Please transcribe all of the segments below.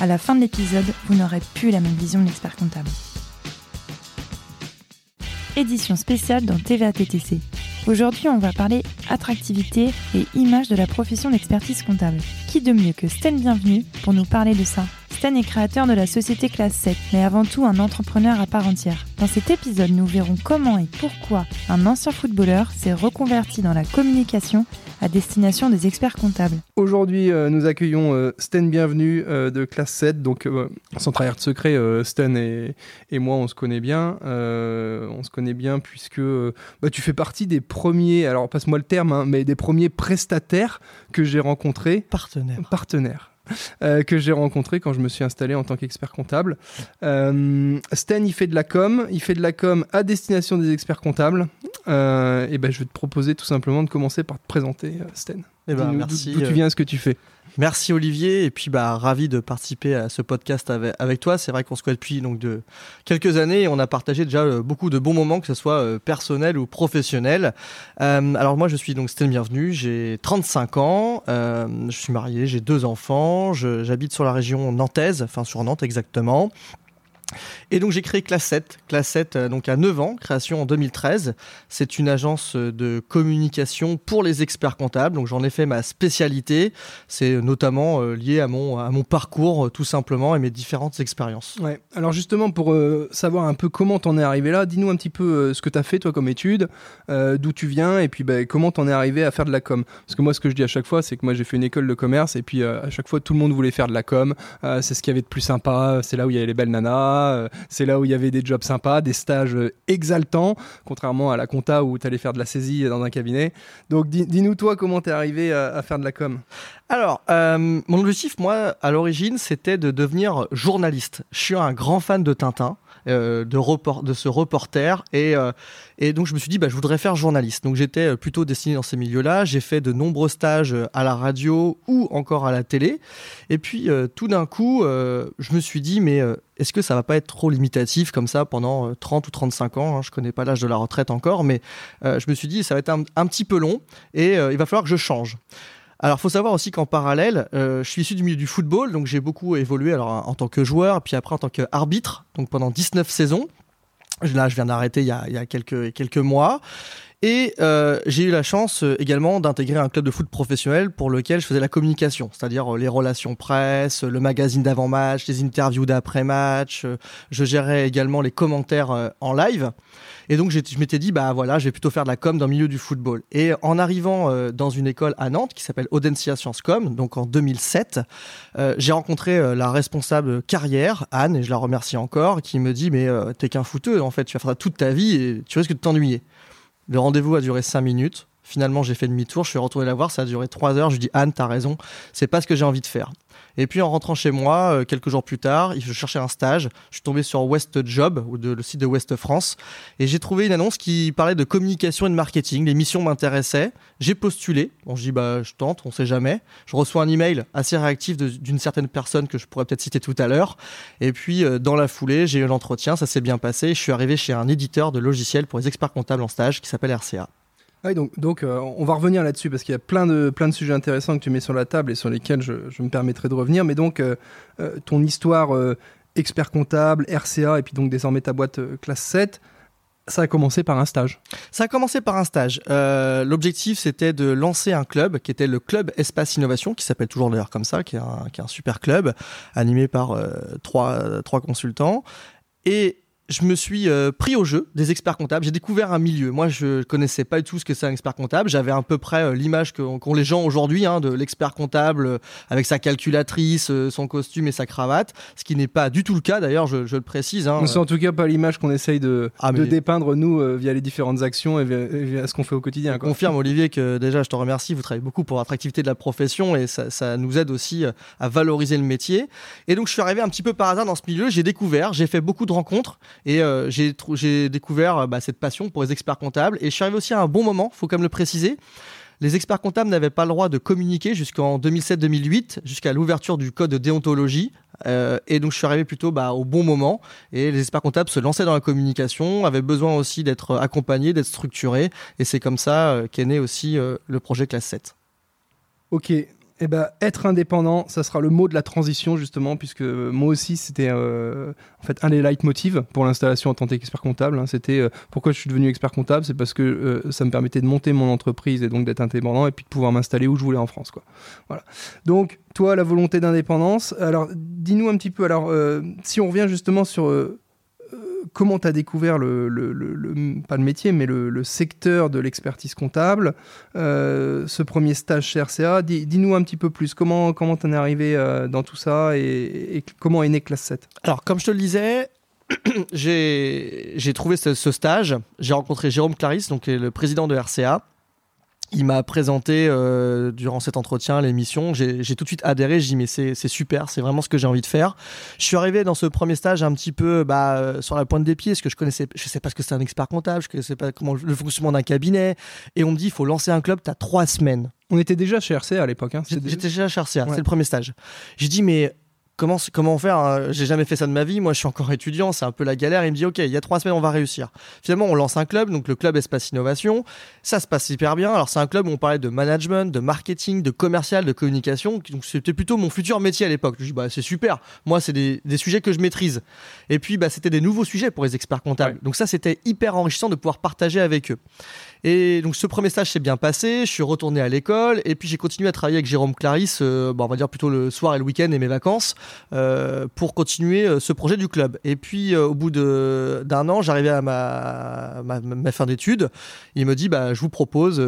à la fin de l'épisode, vous n'aurez plus la même vision de l'expert comptable. Édition spéciale dans TVA TTC. Aujourd'hui, on va parler attractivité et image de la profession d'expertise comptable. Qui de mieux que Sten Bienvenu pour nous parler de ça? Sten est créateur de la société Classe 7, mais avant tout un entrepreneur à part entière. Dans cet épisode, nous verrons comment et pourquoi un ancien footballeur s'est reconverti dans la communication à destination des experts comptables. Aujourd'hui, euh, nous accueillons euh, Sten Bienvenu euh, de classe 7. Donc, euh, sans trahir de secret, euh, Sten et, et moi, on se connaît bien. Euh, on se connaît bien puisque euh, bah, tu fais partie des premiers, alors passe-moi le terme, hein, mais des premiers prestataires que j'ai rencontrés. Partenaire. Partenaires. euh, que j'ai rencontré quand je me suis installé en tant qu'expert comptable. Euh, Sten, il fait de la com, il fait de la com à destination des experts comptables. Euh, et ben, je vais te proposer tout simplement de commencer par te présenter, euh, Sten. Eh ben, merci. D'où tu euh, viens, ce que tu fais. Merci Olivier et puis bah ravi de participer à ce podcast avec, avec toi. C'est vrai qu'on se connaît depuis donc de quelques années et on a partagé déjà euh, beaucoup de bons moments que ce soit euh, personnel ou professionnel. Euh, alors moi je suis donc Stéphane Bienvenu, j'ai 35 ans, je suis marié, j'ai deux enfants, j'habite sur la région nantaise, enfin sur Nantes exactement. Et donc j'ai créé Classe 7, Classe 7 euh, donc à 9 ans, création en 2013. C'est une agence euh, de communication pour les experts comptables. Donc j'en ai fait ma spécialité. C'est notamment euh, lié à mon, à mon parcours tout simplement et mes différentes expériences. Ouais. Alors justement, pour savoir un peu comment t'en es arrivé là, dis-nous un petit peu ce que t'as fait toi comme étude, d'où tu viens et puis bah, comment t'en es arrivé à faire de la com. Parce que moi, ce que je dis à chaque fois, c'est que moi j'ai fait une école de commerce et puis à chaque fois tout le monde voulait faire de la com. C'est ce qu'il y avait de plus sympa. C'est là où il y avait les belles nanas. Euh, c'est là où il y avait des jobs sympas, des stages euh, exaltants, contrairement à la compta où t'allais faire de la saisie dans un cabinet. Donc dis- dis-nous toi comment t'es arrivé à faire de la com? Alors, euh, mon objectif, moi, à l'origine, c'était de devenir journaliste. Je suis un grand fan de Tintin, euh, de, ce reporter, et, euh, et donc je me suis dit, bah, je voudrais faire journaliste. Donc j'étais plutôt destiné dans ces milieux-là. J'ai fait de nombreux stages à la radio ou encore à la télé. Et puis, tout d'un coup, je me suis dit, mais est-ce que ça va pas être trop limitatif comme ça pendant euh, 30 ou 35 ans hein, Je connais pas l'âge de la retraite encore, mais je me suis dit, ça va être un, un petit peu long et il va falloir que je change. Alors, faut savoir aussi qu'en parallèle, euh, je suis issu du milieu du football, donc j'ai beaucoup évolué alors en tant que joueur, puis après en tant qu'arbitre, donc pendant 19 saisons. Là, je viens d'arrêter il y a, quelques mois. Et euh, j'ai eu la chance euh, également d'intégrer un club de foot professionnel pour lequel je faisais la communication, c'est-à-dire euh, les relations presse, le magazine d'avant-match, les interviews d'après-match. je gérais également les commentaires en live. Et donc je m'étais dit, bah voilà, je vais plutôt faire de la com dans le milieu du football. Et en arrivant dans une école à Nantes qui s'appelle Audencia Sciences Com, donc en 2007, euh, j'ai rencontré la responsable carrière, Anne, et je la remercie encore, qui me dit, mais t'es qu'un footeux, en fait, tu vas faire ça toute ta vie et tu risques de t'ennuyer. Le rendez-vous a duré 5 minutes. Finalement, j'ai fait demi-tour, je suis retourné la voir, ça a duré 3 heures. Je lui dis Anne, t'as raison, c'est pas ce que j'ai envie de faire. Et puis en rentrant chez moi, euh, quelques jours plus tard, je cherchais un stage. Je suis tombé sur West Job, ou le site de West France, et j'ai trouvé une annonce qui parlait de communication et de marketing. Les missions m'intéressaient. J'ai postulé. Bon, je dis bah je tente, on sait jamais. Je reçois un email assez réactif d'une certaine personne que je pourrais peut-être citer tout à l'heure. Et puis euh, dans la foulée, j'ai eu l'entretien, ça s'est bien passé. Je suis arrivé chez un éditeur de logiciels pour les experts comptables en stage qui s'appelle RCA. Ouais, donc, donc euh, on va revenir là-dessus parce qu'il y a plein de, plein de sujets intéressants que tu mets sur la table et sur lesquels je, me permettrai de revenir. Mais donc, euh, euh, ton histoire expert comptable, RCA et puis donc désormais ta boîte classe 7, ça a commencé par un stage. Ça a commencé par un stage. L'objectif, c'était de lancer un club qui était le club Espace Innovation, qui s'appelle toujours d'ailleurs comme ça, qui est un, qui est un super club, animé par trois, trois consultants. Et je me suis euh, pris au jeu des experts comptables. J'ai découvert un milieu. Moi, je connaissais pas du tout ce que c'est un expert comptable. J'avais à peu près euh, l'image qu'ont les gens aujourd'hui hein, de l'expert comptable euh, avec sa calculatrice, son costume et sa cravate, ce qui n'est pas du tout le cas. D'ailleurs, je, le précise. Hein. C'est en tout cas pas l'image qu'on essaye de, ah, de dépeindre nous via les différentes actions et via, ce qu'on fait au quotidien. Je confirme, Olivier, que déjà, je te remercie. Vous travaillez beaucoup pour l'attractivité de la profession et ça, ça nous aide aussi à valoriser le métier. Et donc, je suis arrivé un petit peu par hasard dans ce milieu. J'ai découvert, j'ai fait beaucoup de rencontres et euh, j'ai découvert euh, bah, cette passion pour les experts comptables. Et je suis arrivé aussi à un bon moment, faut quand même le préciser. Les experts comptables n'avaient pas le droit de communiquer jusqu'en 2007-2008, jusqu'à l'ouverture du code de déontologie. Euh, et donc je suis arrivé plutôt bah, au bon moment. Et les experts comptables se lançaient dans la communication, avaient besoin aussi d'être accompagnés, d'être structurés. Et c'est comme ça qu'est né aussi le projet Classe 7. Ok, eh ben, être indépendant, ça sera le mot de la transition justement, puisque moi aussi c'était euh, en fait un des leitmotivs pour l'installation en tant qu'expert comptable. Hein. c'était euh, pourquoi je suis devenu expert comptable, c'est parce que euh, ça me permettait de monter mon entreprise et donc d'être indépendant et puis de pouvoir m'installer où je voulais en France. Voilà. Donc toi, la volonté d'indépendance. Alors, dis-nous un petit peu. Alors, si on revient justement sur comment tu as découvert le, pas le métier, mais le, secteur de l'expertise comptable, euh, ce premier stage chez RCA. Dis-nous un petit peu plus, comment tu en es arrivé euh, dans tout ça et, comment est né Classe 7 Alors, comme je te le disais, j'ai trouvé ce, stage, j'ai rencontré Jérôme Clarisse, donc le président de RCA il m'a présenté euh, durant cet entretien l'émission. J'ai tout de suite adhéré. J'ai dit mais c'est super, c'est vraiment ce que j'ai envie de faire. Je suis arrivé dans ce premier stage un petit peu bah, euh, sur la pointe des pieds, parce que je connaissais, je sais pas ce que c'est un expert comptable, je sais pas comment le fonctionnement d'un cabinet. Et on me dit il faut lancer un club, tu as trois semaines. On était déjà chez RCA à l'époque. Hein. J'étais déjà chez RCA, c'est le premier stage. J'ai dit mais comment, comment faire hein J'ai jamais fait ça de ma vie. Moi, je suis encore étudiant. C'est un peu la galère. Il me dit, OK, il y a trois semaines, on va réussir. Finalement, on lance un club. Donc, le club Espace Innovation. Ça se passe hyper bien. Alors, c'est un club où on parlait de management, de marketing, de commercial, de communication. Donc, c'était plutôt mon futur métier à l'époque. Je dis, bah, c'est super. Moi, c'est des, des, sujets que je maîtrise. Et puis, bah, c'était des nouveaux sujets pour les experts comptables. Donc, ça, c'était hyper enrichissant de pouvoir partager avec eux. Et donc ce premier stage s'est bien passé, je suis retourné à l'école et puis j'ai continué à travailler avec Jérôme Clarisse, euh, bon, on va dire plutôt le soir et le week-end et mes vacances, euh, pour continuer euh, ce projet du club. Et puis au bout d'un an, j'arrivais à ma, ma, ma fin d'études, il me dit bah, je vous propose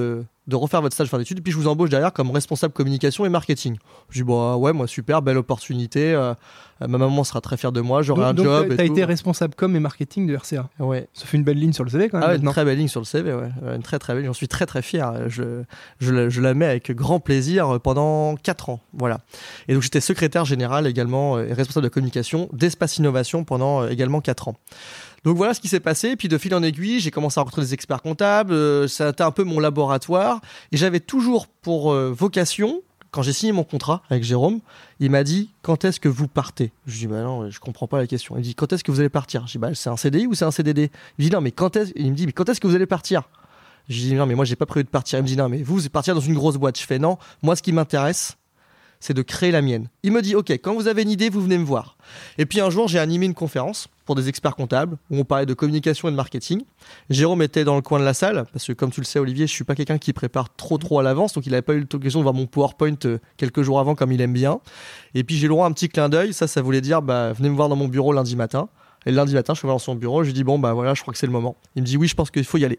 de refaire votre stage fin d'études, puis je vous embauche derrière comme responsable communication et marketing. Je dis, bon, ouais, moi, super, belle opportunité. Euh, ma maman sera très fière de moi, j'aurai un job. Tu as été responsable com et marketing de RCA. Ouais. Ça fait une belle ligne sur le CV quand même. Ah, une très belle ligne sur le CV, ouais. Une très très belle. J'en suis très très fier. Je, je, la, je, la, mets avec grand plaisir pendant 4 ans. Voilà. Et donc j'étais secrétaire général également euh, et responsable de communication d'Espace Innovation pendant euh, également 4 ans. Donc voilà ce qui s'est passé. Puis de fil en aiguille, j'ai commencé à rencontrer des experts comptables. Euh, ça a été un peu mon laboratoire. Et j'avais toujours pour euh, vocation, quand j'ai signé mon contrat avec Jérôme, il m'a dit quand est-ce que vous partez? Je lui dis bah non, je comprends pas la question. Il me dit quand est-ce que vous allez partir? Je dis bah c'est un CDI ou c'est un CDD Il me dit non mais quand est-ce? Il me dit mais quand est-ce que vous allez partir? Je dis non mais moi j'ai pas prévu de partir. Il me dit non mais vous vous partir dans une grosse boîte. Je fais non, moi ce qui m'intéresse c'est de créer la mienne. Il me dit, OK, quand vous avez une idée, vous venez me voir. Et puis un jour, j'ai animé une conférence pour des experts comptables où on parlait de communication et de marketing. Jérôme était dans le coin de la salle parce que, comme tu le sais, Olivier, je suis pas quelqu'un qui prépare trop trop à l'avance, donc il n'avait pas eu l'occasion de voir mon PowerPoint euh, quelques jours avant comme il aime bien. Et puis j'ai le droit à un petit clin d'œil. Ça, ça voulait dire, bah, venez me voir dans mon bureau lundi matin. Et lundi matin, je suis dans son bureau, je lui dis, bon, bah voilà, je crois que c'est le moment. Il me dit, oui, je pense qu'il faut y aller.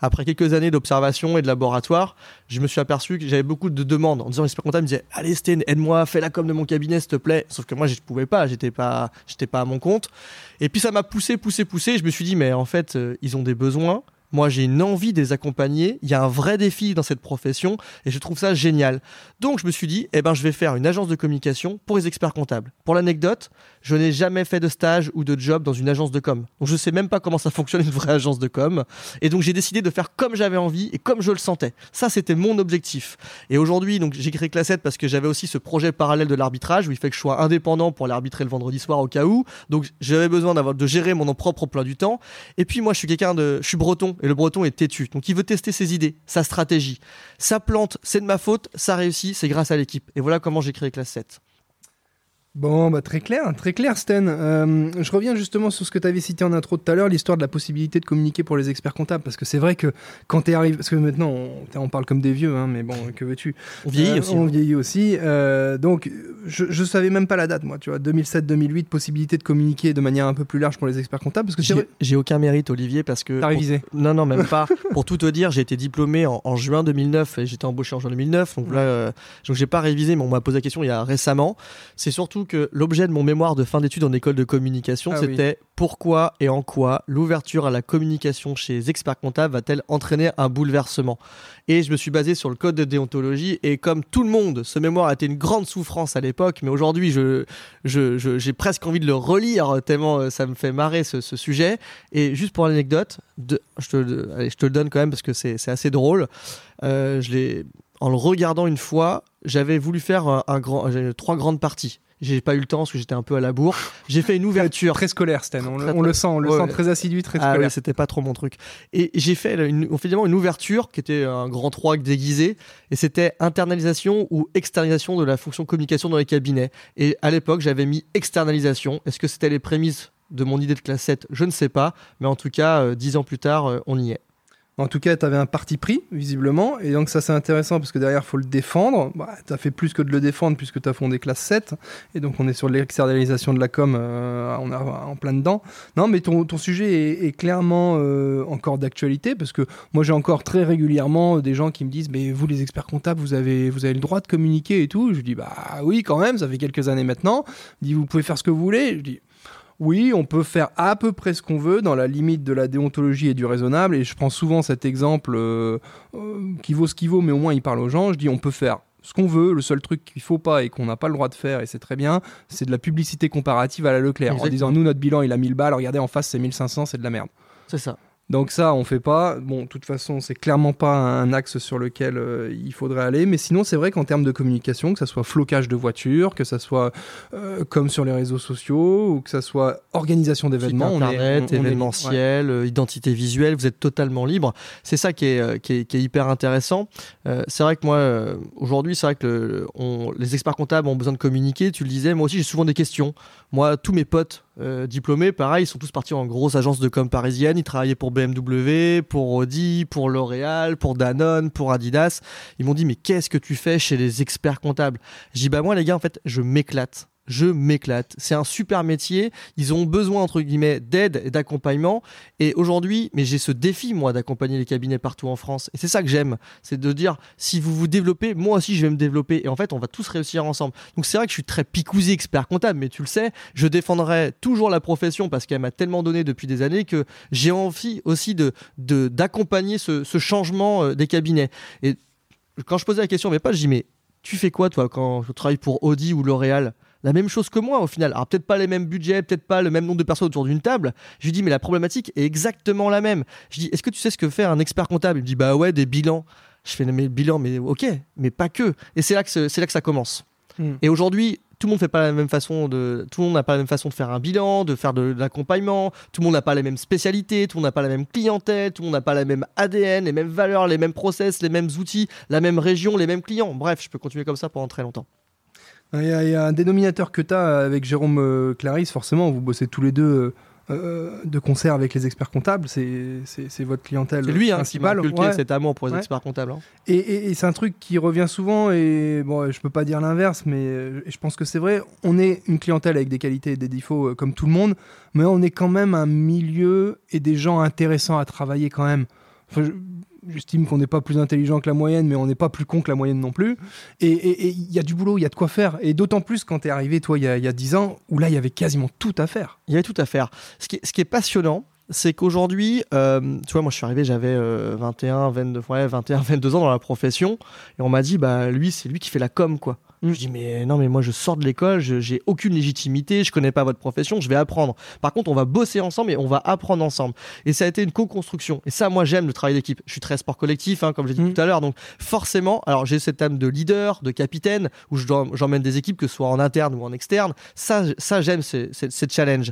Après quelques années d'observation et de laboratoire, je me suis aperçu que j'avais beaucoup de demandes en disant l'expert comptable me disait allez Sten, aide-moi, fais la com de mon cabinet s'il te plaît. Sauf que moi je ne pouvais pas, j'étais pas, j'étais pas à mon compte. Et puis ça m'a poussé, poussé, poussé. Je me suis dit mais en fait euh, ils ont des besoins. Moi, j'ai une envie de les accompagner. Il y a un vrai défi dans cette profession et je trouve ça génial. Donc, je me suis dit, eh ben, je vais faire une agence de communication pour les experts comptables. Pour l'anecdote, je n'ai jamais fait de stage ou de job dans une agence de com. Donc, je sais même pas comment ça fonctionne une vraie agence de com. Et donc, j'ai décidé de faire comme j'avais envie et comme je le sentais. Ça, c'était mon objectif. Et aujourd'hui, donc, j'ai créé Classette parce que j'avais aussi ce projet parallèle de l'arbitrage où il fait que je sois indépendant pour aller arbitrer le vendredi soir au cas où. Donc, j'avais besoin d'avoir, de gérer mon propre emploi du temps. Et puis, moi, je suis quelqu'un de, je suis breton et le breton est têtu. Donc il veut tester ses idées, sa stratégie. Sa plante, c'est de ma faute, ça réussit, c'est grâce à l'équipe. Et voilà comment j'ai créé Classe 7. Bon, bah très clair, très clair, Sten. Euh, je reviens justement sur ce que tu avais cité en intro tout à l'heure, l'histoire de la possibilité de communiquer pour les experts comptables. Parce que c'est vrai que quand tu arrivé, parce que maintenant on, on, parle comme des vieux, hein, mais bon, que veux-tu? On vieillit euh, aussi. On vieillit aussi. Euh, donc, je, je savais même pas la date, moi, tu vois. 2007-2008, possibilité de communiquer de manière un peu plus large pour les experts comptables. Parce que j'ai, aucun mérite, Olivier, parce que. T'as révisé pour... Non, non, même pas. pour tout te dire, j'ai été diplômé en, en, juin 2009 et j'étais embauché en juin 2009. Donc là, donc j'ai pas révisé, mais on m'a posé la question il y a récemment. C'est surtout que l'objet de mon mémoire de fin d'études en école de communication, ah c'était oui. pourquoi et en quoi l'ouverture à la communication chez les experts comptables va-t-elle entraîner un bouleversement? Et je me suis basé sur le code de déontologie et comme tout le monde, ce mémoire a été une grande souffrance à l'époque, mais aujourd'hui, je, je, je, j'ai presque envie de le relire tellement ça me fait marrer ce, ce sujet. Et juste pour l'anecdote, de, je, te, allez, je te le donne quand même parce que c'est, c'est assez drôle. Euh, je l'ai, en le regardant une fois, j'avais voulu faire un, grand, trois grandes parties. J'ai pas eu le temps parce que j'étais un peu à la bourre. J'ai fait une ouverture. Très scolaire, Stan. On, le, on le sent, on le ouais, sent très assidu, très ah scolaire. Ouais, c'était pas trop mon truc. Et j'ai fait une, finalement une ouverture qui était un grand 3 déguisé. Et c'était internalisation ou externalisation de la fonction communication dans les cabinets. Et à l'époque, j'avais mis externalisation. Est-ce que c'était les prémices de mon idée de classe 7 Je ne sais pas. Mais en tout cas, euh, dix ans plus tard, euh, on y est. En tout cas, tu avais un parti pris, visiblement, et donc ça c'est intéressant parce que derrière, il faut le défendre. Bah, tu as fait plus que de le défendre puisque tu as fondé classe 7, et donc on est sur l'externalisation de la com, euh, on est en plein dedans. Non, mais ton, sujet est, clairement euh, encore d'actualité parce que moi j'ai encore très régulièrement des gens qui me disent Mais vous, les experts comptables, vous avez, vous avez le droit de communiquer et tout. Je dis Bah oui, quand même, ça fait quelques années maintenant. Je dis Vous pouvez faire ce que vous voulez. Je dis oui, on peut faire à peu près ce qu'on veut dans la limite de la déontologie et du raisonnable. Et je prends souvent cet exemple euh, euh, qui vaut ce qu'il vaut, mais au moins il parle aux gens. Je dis on peut faire ce qu'on veut. Le seul truc qu'il faut pas et qu'on n'a pas le droit de faire, et c'est très bien, c'est de la publicité comparative à la Leclerc. Exactement. En disant nous, notre bilan, il a 1000 balles, regardez en face, c'est 1500, c'est de la merde. C'est ça. Donc ça, on fait pas. Bon, de toute façon, c'est clairement pas un axe sur lequel euh, il faudrait aller. Mais sinon, c'est vrai qu'en termes de communication, que ça soit flocage de voitures, que ça soit euh, comme sur les réseaux sociaux, ou que ça soit organisation d'événements, internet, on est, on, événementiel, on est... identité visuelle, vous êtes totalement libre. C'est ça qui est, qui est, qui est hyper intéressant. Euh, c'est vrai que moi, euh, aujourd'hui, c'est vrai que le, on, les experts comptables ont besoin de communiquer. Tu le disais, moi aussi, j'ai souvent des questions. Moi, tous mes potes euh, diplômés, pareil, ils sont tous partis en grosse agence de com parisienne. Ils travaillaient pour BMW, pour Audi, pour L'Oréal, pour Danone, pour Adidas. Ils m'ont dit, mais qu'est-ce que tu fais chez les experts comptables? J'ai dit, bah moi, les gars, en fait, je m'éclate je m'éclate. C'est un super métier. Ils ont besoin, entre guillemets, d'aide et d'accompagnement. Et aujourd'hui, mais j'ai ce défi, moi, d'accompagner les cabinets partout en France. Et c'est ça que j'aime. C'est de dire, si vous vous développez, moi aussi, je vais me développer. Et en fait, on va tous réussir ensemble. Donc, c'est vrai que je suis très picousé expert comptable, mais tu le sais, je défendrai toujours la profession parce qu'elle m'a tellement donné depuis des années que j'ai envie aussi de, d'accompagner ce, ce changement euh, des cabinets. Et quand je posais la question, mais pas, je dis, mais tu fais quoi, toi, quand tu travailles pour Audi ou L'Oréal? La même chose que moi au final. Alors peut-être pas les mêmes budgets, peut-être pas le même nombre de personnes autour d'une table. Je lui dis mais la problématique est exactement la même. Je dis est-ce que tu sais ce que fait un expert comptable? Il me dit bah ouais des bilans. Je fais mais bilans mais ok mais pas que. Et c'est là que c'est là que ça commence. Mm. Et aujourd'hui tout le monde fait pas la même façon de tout le monde n'a pas la même façon de faire un bilan, de faire de, de l'accompagnement, tout le monde n'a pas les mêmes spécialités, tout le monde n'a pas la même clientèle, tout le monde n'a pas la même ADN, les mêmes valeurs, les mêmes process, les mêmes outils, la même région, les mêmes clients. Bref, je peux continuer comme ça pendant très longtemps. Il y, a, il y, a un dénominateur que tu as avec Jérôme euh, Clarisse, forcément, vous bossez tous les deux euh, de concert avec les experts comptables, c'est votre clientèle C'est lui hein, principale. qui m'a ouais. cet amour pour les ouais. experts comptables. Hein. Et, et, et c'est un truc qui revient souvent, et bon, je peux pas dire l'inverse, mais euh, je pense que c'est vrai, on est une clientèle avec des qualités et des défauts euh, comme tout le monde, mais on est quand même un milieu et des gens intéressants à travailler quand même. Enfin, je, j'estime qu'on n'est pas plus intelligent que la moyenne, mais on n'est pas plus con que la moyenne non plus. Et il y a du boulot, il y a de quoi faire. Et d'autant plus quand tu es arrivé, toi, il y, a, y a 10 ans, où là, il y avait quasiment tout à faire. Il y avait tout à faire. Ce qui est, ce qui est passionnant, c'est qu'aujourd'hui, euh, tu vois, moi je suis arrivé, j'avais euh, 21, 22, ouais, 21, 22 ans dans la profession, et on m'a dit, bah lui, c'est lui qui fait la com, quoi. Je dis mais non mais moi je sors de l'école, j'ai aucune légitimité, je connais pas votre profession, je vais apprendre. Par contre on va bosser ensemble et on va apprendre ensemble. Et ça a été une co-construction. Et ça moi j'aime le travail d'équipe. Je suis très sport collectif hein, comme j'ai dit mmh. tout à l'heure, donc forcément alors j'ai cette âme de leader, de capitaine où j'emmène des équipes que ce soit en interne ou en externe. Ça ça j'aime ces, ces, ces challenges.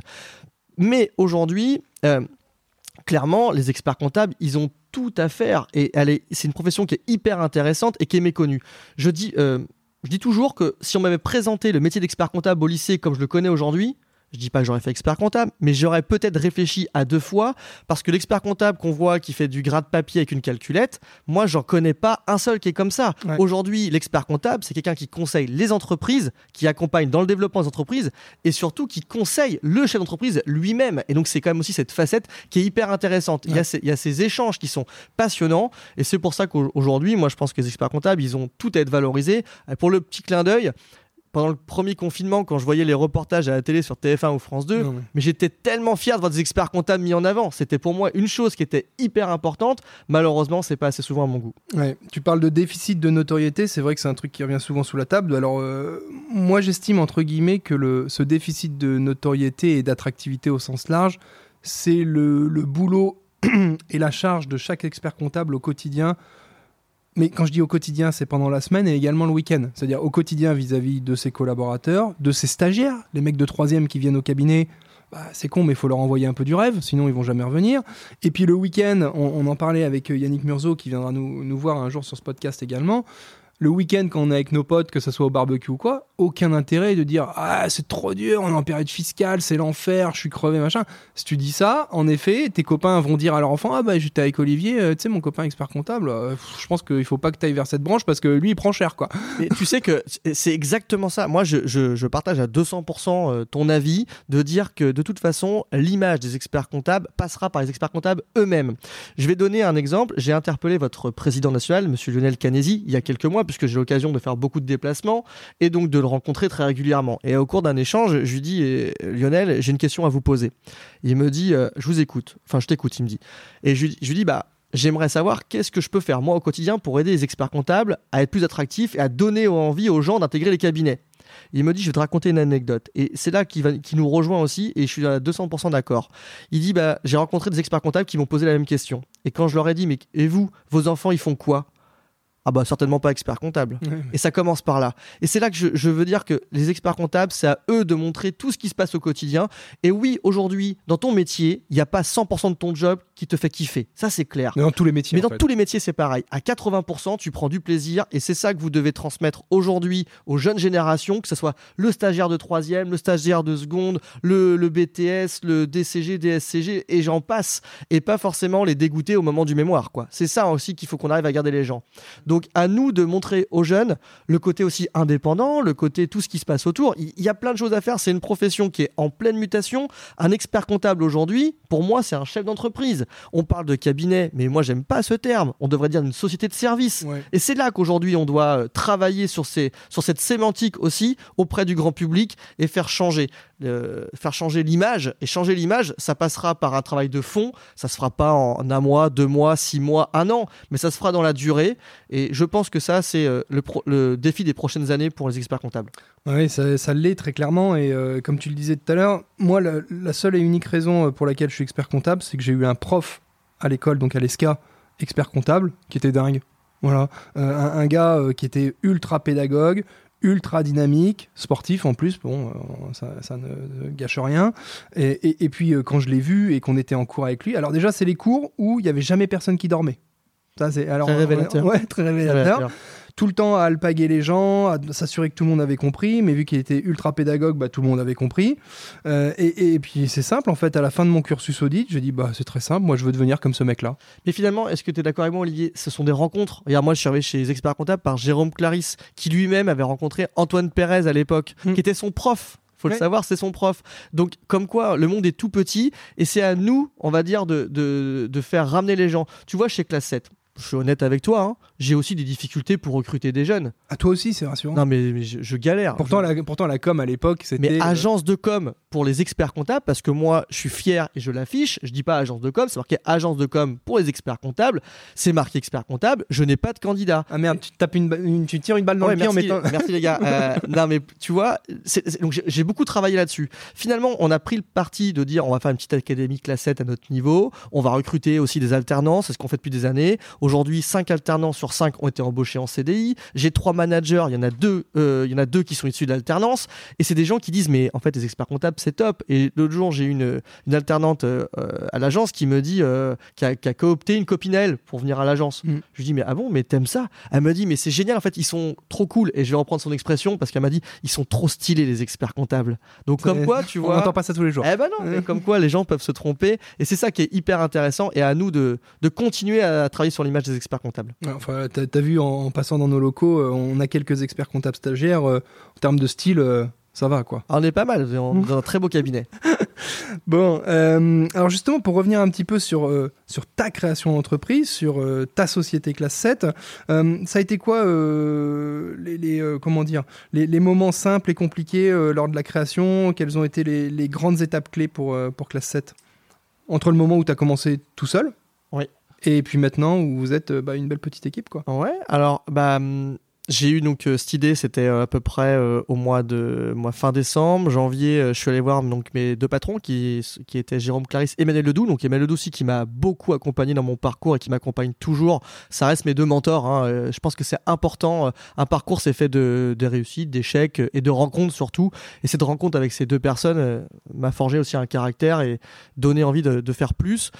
Mais aujourd'hui euh, clairement les experts comptables ils ont tout à faire et c'est une profession qui est hyper intéressante et qui est méconnue. Je dis euh, je dis toujours que si on m'avait présenté le métier d'expert comptable au lycée comme je le connais aujourd'hui, je dis pas que j'aurais fait expert comptable, mais j'aurais peut-être réfléchi à deux fois parce que l'expert comptable qu'on voit qui fait du gras de papier avec une calculette, moi j'en connais pas un seul qui est comme ça. Ouais. Aujourd'hui, l'expert comptable, c'est quelqu'un qui conseille les entreprises, qui accompagne dans le développement des entreprises et surtout qui conseille le chef d'entreprise lui-même. Et donc c'est quand même aussi cette facette qui est hyper intéressante. Il, y a ces, il y a ces échanges qui sont passionnants et c'est pour ça qu'aujourd'hui, moi je pense que les experts comptables, ils ont tout à être valorisés. Pour le petit clin d'œil, pendant le premier confinement, quand je voyais les reportages à la télé sur TF1 ou France 2, Non, mais- mais j'étais tellement fier de voir des experts comptables mis en avant. C'était pour moi une chose qui était hyper importante. Malheureusement, c'est pas assez souvent à mon goût. Ouais, tu parles de déficit de notoriété, c'est vrai que c'est un truc qui revient souvent sous la table. Alors, euh, moi, j'estime entre guillemets que le, ce déficit de notoriété et d'attractivité au sens large, c'est le, le boulot et la charge de chaque expert comptable au quotidien. Mais quand je dis au quotidien, c'est pendant la semaine et également le week-end. C'est-à-dire au quotidien vis-à-vis de ses collaborateurs, de ses stagiaires, les mecs de troisième qui viennent au cabinet. bah, c'est con, mais il faut leur envoyer un peu du rêve, sinon ils vont jamais revenir. Et puis le week-end, on, en parlait avec euh, Yannick Murzo qui viendra nous voir un jour sur ce podcast également. Le week-end, quand on est avec nos potes, que ce soit au barbecue ou quoi, aucun intérêt de dire Ah, c'est trop dur, on est en période fiscale, c'est l'enfer, je suis crevé, machin. Si tu dis ça, en effet, tes copains vont dire à leur enfant Ah, bah j'étais avec Olivier, euh, tu sais, mon copain expert comptable, euh, je pense qu'il faut pas que tu ailles vers cette branche parce que lui, il prend cher, quoi. Tu sais que c'est exactement ça. Moi, je, je- je partage à 200% euh, ton avis de dire que de toute façon, l'image des experts comptables passera par les experts comptables eux-mêmes. Je vais donner un exemple. J'ai interpellé votre président national, monsieur Lionel Canesi, il y a quelques mois, puisque j'ai l'occasion de faire beaucoup de déplacements et donc de le rencontrer très régulièrement. Et au cours d'un échange, je lui dis Lionel, j'ai une question à vous poser. Il me dit euh, Je vous écoute. Enfin, je t'écoute, il me dit. Et je, lui- dis Bah. J'aimerais savoir qu'est-ce que je peux faire moi au quotidien pour aider les experts comptables à être plus attractifs et à donner envie aux gens d'intégrer les cabinets. Il me dit, je vais te raconter une anecdote. Et c'est là qu'il nous rejoint aussi, et je suis à 200% d'accord. Il dit, bah, j'ai rencontré des experts comptables qui m'ont posé la même question. Et quand je leur ai dit, mais et vous, vos enfants, ils font quoi? Ah bah certainement pas experts comptables. Et ça commence par là. Et c'est là que je, je veux dire que les experts comptables, c'est à eux de montrer tout ce qui se passe au quotidien. Et oui, aujourd'hui, dans ton métier, il n'y a pas 100% de ton job qui te fait kiffer. Ça, c'est clair. Mais dans tous les métiers. Mais dans fait. tous les métiers, c'est pareil. À 80%, tu prends du plaisir et c'est ça que vous devez transmettre aujourd'hui aux jeunes générations, que ce soit le stagiaire de troisième, le stagiaire de seconde, le, le BTS, le DCG, DSCG et j'en passe. Et pas forcément les dégoûter au moment du mémoire, quoi. C'est ça aussi qu'il faut qu'on arrive à garder les gens. Donc, à nous de montrer aux jeunes le côté aussi indépendant, le côté tout ce qui se passe autour. Il y a plein de choses à faire. C'est une profession qui est en pleine mutation. Un expert comptable aujourd'hui, pour moi, c'est un chef d'entreprise. On parle de cabinet, mais moi, j'aime pas ce terme. On devrait dire une société de service. Ouais. Et c'est là qu'aujourd'hui, on doit euh, travailler sur, ces, sur cette sémantique aussi auprès du grand public et faire changer, faire changer l'image. Et changer l'image, ça passera par un travail de fond. Ça se fera pas en un mois, deux mois, six mois, un an, mais ça se fera dans la durée. Et je pense que ça, c'est euh, le, le défi des prochaines années pour les experts comptables. Oui, ça, l'est très clairement. Et euh, comme tu le disais tout à l'heure, moi, la, seule et unique raison euh, pour laquelle je suis expert comptable, c'est que j'ai eu un prof à l'école, donc à l'ESCA, expert comptable, qui était dingue. Voilà. Un, gars qui était ultra pédagogue, ultra dynamique, sportif en plus, bon, euh, ça, ça ne, gâche rien. Et, et- et puis, euh, quand je l'ai vu et qu'on était en cours avec lui, alors déjà, c'est les cours où il n'y avait jamais personne qui dormait. Ça, c'est alors Très révélateur. Ouais, très révélateur tout le temps à alpaguer les gens, à s'assurer que tout le monde avait compris, mais vu qu'il était ultra pédagogue, bah, tout le monde avait compris. Euh, et, et puis c'est simple, en fait, à la fin de mon cursus audit, j'ai dit, bah, c'est très simple, moi je veux devenir comme ce mec-là. Mais finalement, est-ce que tu es d'accord avec moi, Olivier? Ce sont des rencontres. Regarde, moi, je suis arrivé chez les experts comptables par Jérôme Clarisse, qui lui-même avait rencontré Antoine Pérez à l'époque, Hmm. qui était son prof. Faut le savoir, c'est son prof. Donc, comme quoi, le monde est tout petit et c'est à nous, on va dire, de, de, de faire ramener les gens. Tu vois, chez Classe 7, je suis honnête avec toi, hein, j'ai aussi des difficultés pour recruter des jeunes. À toi aussi, c'est rassurant. Non, mais, mais je, je galère. Pourtant, Je- la, pourtant, la com à l'époque, c'était. mais euh, agence de com pour les experts comptables, parce que moi, je suis fier et je l'affiche. Je dis pas agence de com, c'est marqué agence de com pour les experts comptables. C'est marqué expert comptable. Je n'ai pas de candidat. Ah merde, tu, tapes une, ba- une- tu tires une balle dans Ouais, le pied en merci, mettant. merci les gars. Euh, non mais tu vois, donc j'ai- beaucoup travaillé là-dessus. Finalement, on a pris le parti de dire on va faire une petite académie classe 7 à notre niveau. On va recruter aussi des alternants, c'est ce qu'on fait depuis des années. Aujourd'hui, 5 alternants sur 5 ont été embauchés en CDI. J'ai trois managers, il y en a deux, euh, il y en a deux qui sont issus de l'alternance. Et c'est des gens qui disent mais en fait les experts comptables c'est top. Et l'autre jour, j'ai une, une alternante euh, à l'agence qui me dit, euh, qui, a, qui, a, coopté une copine à elle pour venir à l'agence. Mm. Je lui dis, mais ah bon, mais t'aimes ça? Elle me dit, mais c'est génial, en fait, ils sont trop cool. Et je vais reprendre son expression parce qu'elle m'a dit, ils sont trop stylés, les experts comptables. Donc, comme quoi, tu vois. On n'entend pas ça tous les jours. Eh ben non, comme quoi, les gens peuvent se tromper. Et c'est ça qui est hyper intéressant. Et à nous de, de continuer à travailler sur l'image des experts comptables. Enfin, t'as as vu en, passant dans nos locaux, on a quelques experts comptables stagiaires. en termes de style, ça va quoi. Ah, on est pas mal, on est dans un très beau cabinet. bon, euh, alors justement, pour revenir un petit peu sur, euh, sur ta création d'entreprise, sur euh, ta société classe 7, ça a été quoi les, les comment dire, les, les, moments simples et compliqués lors de la création? Quelles ont été les, les grandes étapes clés pour, pour classe 7 Entre le moment où tu as commencé tout seul oui. et puis maintenant où vous êtes bah, une belle petite équipe quoi. Ouais, alors bah hum, j'ai eu donc euh, cette idée, c'était euh, à peu près euh, au mois de mois fin décembre, janvier. je suis allé voir donc mes deux patrons qui qui étaient Jérôme Clarisse et Emmanuel Ledoux. Donc Emmanuel Ledoux aussi qui m'a beaucoup accompagné dans mon parcours et qui m'accompagne toujours. Ça reste mes deux mentors. Hein. Je pense que c'est important. Un parcours c'est fait de, de réussites, d'échecs et de rencontres surtout. Et cette rencontre avec ces deux personnes m'a forgé aussi un caractère et donné envie de, de faire plus.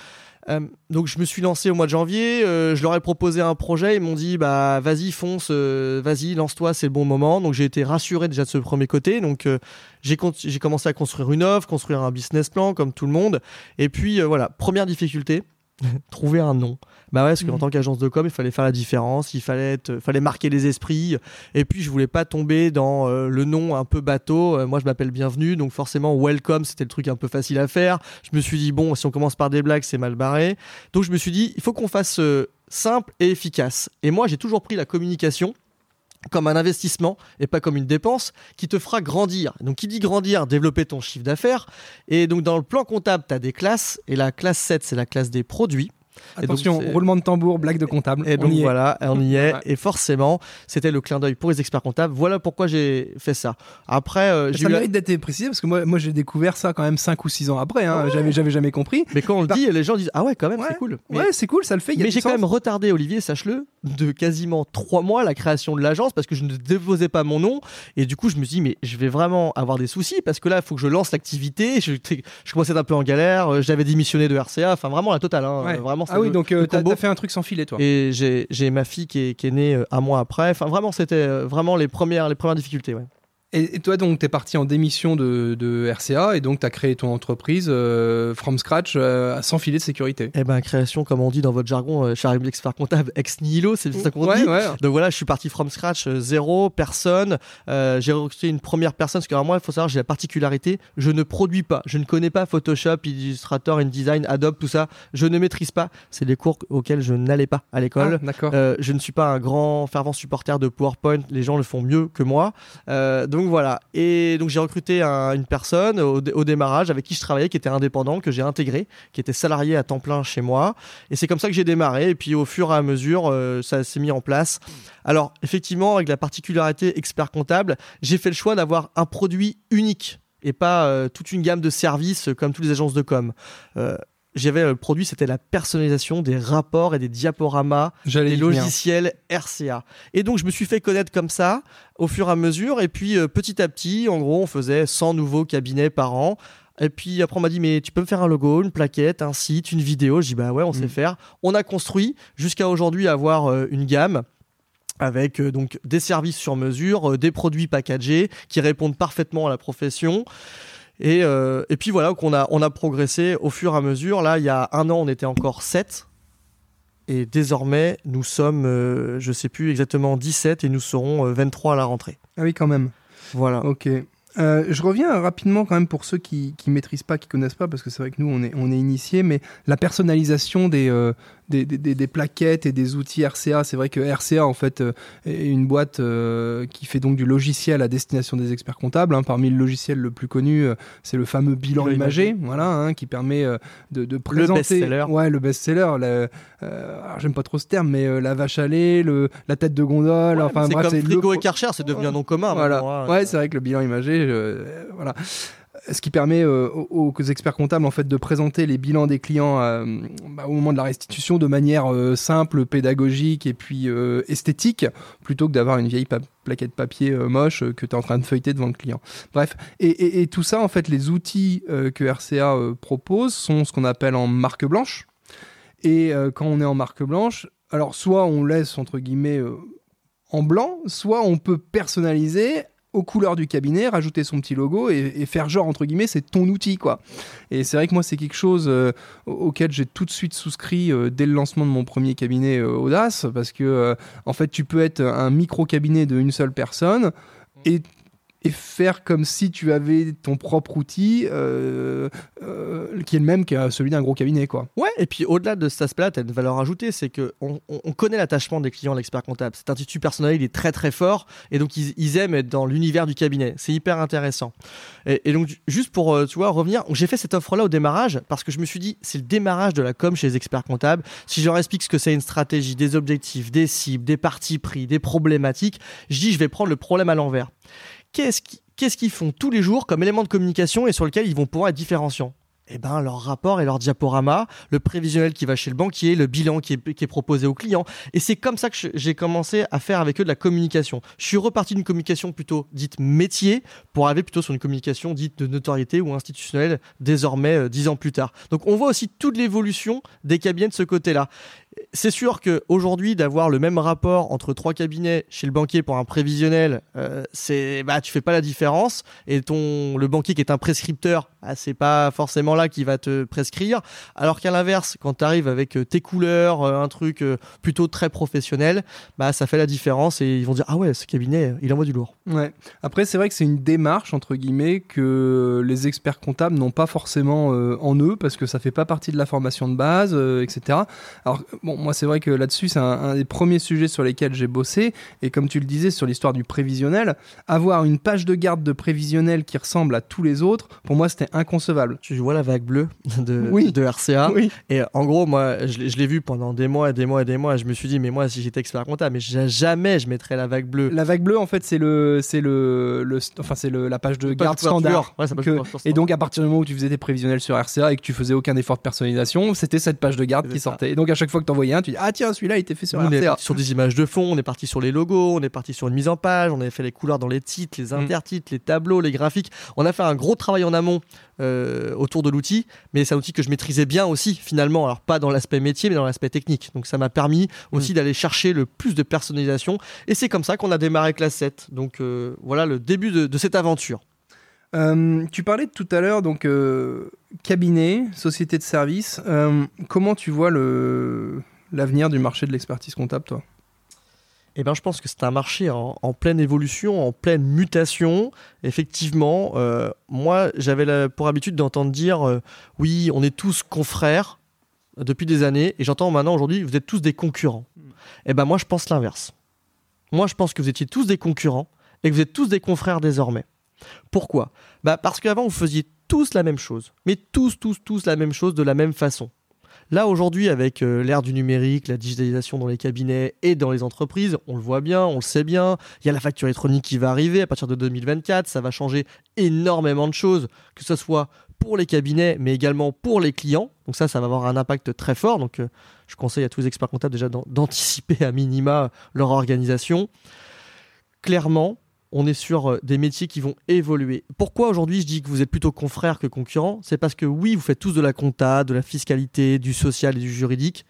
Euh, donc je me suis lancé au mois de janvier, euh, je leur ai proposé un projet, ils m'ont dit bah vas-y fonce, euh, vas-y lance-toi, c'est le bon moment. Donc j'ai été rassuré déjà de ce premier côté. Donc j'ai commencé à construire une offre, construire un business plan comme tout le monde. Et puis voilà, première difficulté, trouver un nom. Bah ouais, parce qu'en mm. tant qu'agence de com, il fallait faire la différence, il fallait, être, fallait marquer les esprits. Et puis, je voulais pas tomber dans euh, le nom un peu bateau. Euh, moi, je m'appelle Bienvenue, donc forcément, Welcome, c'était le truc un peu facile à faire. Je me suis dit, bon, si on commence par des blagues, c'est mal barré. Donc, je me suis dit, il faut qu'on fasse euh, simple et efficace. Et moi, j'ai toujours pris la communication comme un investissement et pas comme une dépense qui te fera grandir. Donc qui dit grandir, développer ton chiffre d'affaires. Et donc dans le plan comptable, tu as des classes et la classe 7, c'est la classe des produits. Attention, roulement de tambour, blague de comptable. Et donc voilà, on y est. Et forcément, c'était le clin d'œil pour les experts comptables. Voilà pourquoi j'ai fait ça. Après, euh, ça mérite d'être précisé parce que moi, moi j'ai découvert ça quand même 5 ou 6 ans après. Hein. J'avais, j'avais jamais compris. Mais quand on le dit, les gens disent Ah ouais, quand même, c'est cool. ouais, c'est cool, ça le fait. mais j'ai quand même retardé, Olivier, sache-le, de quasiment 3 mois la création de l'agence parce que je ne déposais pas mon nom. Et du coup, je me suis dit Mais je vais vraiment avoir des soucis parce que là, il faut que je lance l'activité. Je, je commençais un peu en galère. Euh, j'avais démissionné de RCA. Enfin, vraiment la totale. Hein. Vraiment, ah oui, donc euh, t'as fait un truc sans filet, toi. Et j'ai ma fille qui est, qui est née euh, un mois après. Enfin, vraiment, c'était euh, vraiment les premières, les premières difficultés. Ouais. Et, toi, donc, tu es parti en démission de, de RCA et donc tu as créé ton entreprise euh, from scratch euh, sans filet de sécurité. Eh ben, création, comme on dit dans votre jargon, euh, l'expert comptable ex nihilo, c'est ça qu'on dit. Ouais. Donc voilà, je suis parti from scratch, euh, zéro, personne. j'ai recruté une première personne parce que moi, il faut savoir, j'ai la particularité, je ne produis pas, je ne connais pas Photoshop, Illustrator, InDesign, Adobe, tout ça. Je ne maîtrise pas. C'est des cours auxquels je n'allais pas à l'école. Ah, d'accord. je ne suis pas un grand fervent supporter de PowerPoint. Les gens le font mieux que moi. donc donc voilà. Et donc j'ai recruté une personne au, démarrage avec qui je travaillais, qui était indépendant, que j'ai intégré, qui était salarié à temps plein chez moi. Et c'est comme ça que j'ai démarré. Et puis au fur et à mesure, euh, ça s'est mis en place. Alors effectivement, avec la particularité expert comptable, j'ai fait le choix d'avoir un produit unique et pas euh, toute une gamme de services comme toutes les agences de com. Euh, j'avais le produit, c'était la personnalisation des rapports et des diaporamas des logiciels RCA. Et donc je me suis fait connaître comme ça au fur et à mesure. Et puis euh, petit à petit, en gros, on faisait 100 nouveaux cabinets par an. Et puis après, on m'a dit, mais tu peux me faire un logo, une plaquette, un site, une vidéo? Je dis, bah ouais, on sait mm. faire. On a construit jusqu'à aujourd'hui avoir euh, une gamme avec euh, donc des services sur mesure, des produits packagés qui répondent parfaitement à la profession. Et, euh, et puis voilà, qu'on a, on a progressé au fur et à mesure. Là, il y a un an, on était encore 7. Et désormais, nous sommes, euh, je sais plus exactement, 17 et nous serons 23 euh, à la rentrée. Ah oui, quand même. Voilà. Ok. Euh, je reviens rapidement quand même pour ceux qui ne maîtrisent pas, qui connaissent pas, parce que c'est vrai que nous on est, on est initiés, mais la personnalisation des, euh, des, des, des, plaquettes et des outils RCA, c'est vrai que RCA en fait euh, est une boîte qui fait donc du logiciel à destination des experts comptables. Hein. Parmi le logiciel le plus connu, c'est le fameux bilan imagé, voilà, hein, qui permet de, de, présenter. Le best-seller. Ouais, le best-seller. J'aime pas trop ce terme, mais la vache à lait, le, la tête de gondole. enfin, c'est comme Frigo et Karcher, c'est devenu un nom commun. Voilà. ouais, c'est vrai que le bilan imagé euh, voilà. Ce qui permet euh, aux, experts comptables en fait de présenter les bilans des clients euh, bah, au moment de la restitution de manière euh, simple, pédagogique et puis esthétique, plutôt que d'avoir une vieille plaquette papier moche que tu es en train de feuilleter devant le client. Bref, et, et- tout ça, en fait, les outils que RCA propose sont ce qu'on appelle en marque blanche. Et quand on est en marque blanche, alors soit on laisse entre guillemets en blanc, soit on peut personnaliser aux couleurs du cabinet, rajouter son petit logo et, faire genre entre guillemets c'est ton outil quoi. Et c'est vrai que moi c'est quelque chose euh, au- auquel j'ai tout de suite souscrit euh, dès le lancement de mon premier cabinet euh, Audace parce que en fait tu peux être un micro cabinet d'une seule personne et et faire comme si tu avais ton propre outil euh, euh, qui est le même que celui d'un gros cabinet quoi. Ouais, et puis au-delà de cet aspect-là, as une valeur ajoutée, c'est que on, on- on connaît l'attachement des clients à l'expert comptable. Cet institut personnel, il est très très fort, et donc ils, aiment être dans l'univers du cabinet. C'est hyper intéressant. Et, donc, juste pour, euh, tu vois, revenir, j'ai fait cette offre-là au démarrage, parce que je me suis dit, c'est le démarrage de la com chez les experts comptables. Si je leur explique ce que c'est une stratégie, des objectifs, des cibles, des partis pris, des problématiques, je dis, je vais prendre le problème à l'envers. Qu'est-ce qui- qu'est-ce qu'ils font tous les jours comme élément de communication et sur lequel ils vont pouvoir être différenciants? Eh ben, leur rapport et leur diaporama, le prévisionnel qui va chez le banquier, le bilan qui est, proposé au client. Et c'est comme ça que j'ai commencé à faire avec eux de la communication. Je suis reparti d'une communication plutôt dite métier pour arriver plutôt sur une communication dite de notoriété ou institutionnelle désormais euh, dix ans plus tard. Donc on voit aussi toute l'évolution des cabinets de ce côté-là. C'est sûr qu'aujourd'hui, d'avoir le même rapport entre trois cabinets chez le banquier pour un prévisionnel, euh, c'est bah, tu fais pas la différence. Et ton, le banquier qui est un prescripteur, ah, c'est pas forcément là qui va te prescrire. Alors qu'à l'inverse, quand tu arrives avec euh, tes couleurs, euh, un truc euh, plutôt très professionnel, bah, ça fait la différence et ils vont dire Ah ouais, ce cabinet, il envoie du lourd. Ouais. Après, c'est vrai que c'est une démarche, entre guillemets, que les experts comptables n'ont pas forcément en eux, parce que ça fait pas partie de la formation de base, etc. Alors, bon, moi, c'est vrai que là-dessus, c'est un des premiers sujets sur lesquels j'ai bossé. Et comme tu le disais, sur l'histoire du prévisionnel, avoir une page de garde de prévisionnel qui ressemble à tous les autres, pour moi, c'était inconcevable. Tu vois la vague bleue de, Oui. de RCA. Oui. Et en gros, moi, je, l'ai- je l'ai vu pendant des mois et des mois et des mois. Je me suis dit, mais moi, si j'étais expert comptable, mais ja- jamais je mettrais la vague bleue. La vague bleue, en fait, c'est le, c'est le, le- enfin, c'est la page de garde standard. Ouais, Que- Et donc, à partir du moment où tu faisais tes prévisionnels sur RCA et que tu faisais aucun effort de personnalisation, c'était cette page de garde qui ça. sortait. Et donc, à chaque fois que tu envoyais un, tu dis Ah, tiens, celui-là, il était fait sur on RCA. sur des images de fond, on est parti sur les logos, on est parti sur une mise en page, on avait fait les couleurs dans les titres, les intertitres, les tableaux, les graphiques. On a fait un gros travail en amont euh, autour de l'outil, mais c'est un outil que je maîtrisais bien aussi finalement. Alors pas dans l'aspect métier, mais dans l'aspect technique. Donc ça m'a permis aussi d'aller chercher le plus de personnalisation. Et c'est comme ça qu'on a démarré Classe 7. Donc euh, voilà le début de, de cette aventure. Euh, tu parlais tout à l'heure, donc cabinet, société de service. Comment tu vois l'avenir du marché de l'expertise comptable, toi? Eh ben, je pense que c'est un marché en, en pleine évolution, en pleine mutation. Effectivement, euh, moi, j'avais pour habitude d'entendre dire euh, oui, on est tous confrères depuis des années, et j'entends maintenant aujourd'hui, vous êtes tous des concurrents. Eh ben, moi, je pense l'inverse. Moi, je pense que vous étiez tous des concurrents et que vous êtes tous des confrères désormais. Pourquoi? Bah Parce qu'avant, vous faisiez tous la même chose, mais tous, tous, tous la même chose de la même façon. Là, aujourd'hui, avec euh, l'ère du numérique, la digitalisation dans les cabinets et dans les entreprises, on le voit bien, on le sait bien, il y a la facture électronique qui va arriver à partir de 2024, ça va changer énormément de choses, que ce soit pour les cabinets, mais également pour les clients. Donc ça, ça va avoir un impact très fort. Donc euh, je conseille à tous les experts comptables déjà d'an- d'anticiper à minima leur organisation. Clairement, on est sur euh, des métiers qui vont évoluer. Pourquoi aujourd'hui je dis que vous êtes plutôt confrères que concurrents? C'est parce que oui, vous faites tous de la compta, de la fiscalité, du social et du juridique,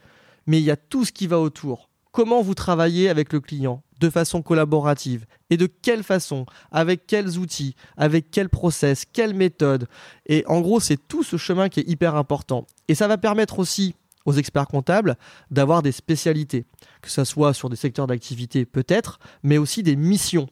mais il y a tout ce qui va autour. Comment vous travaillez avec le client? De façon collaborative et de quelle façon, avec quels outils, avec quel process, quelle méthode? Et en gros, c'est tout ce chemin qui est hyper important. Et ça va permettre aussi aux experts comptables d'avoir des spécialités, que ce soit sur des secteurs d'activité peut-être, mais aussi des missions.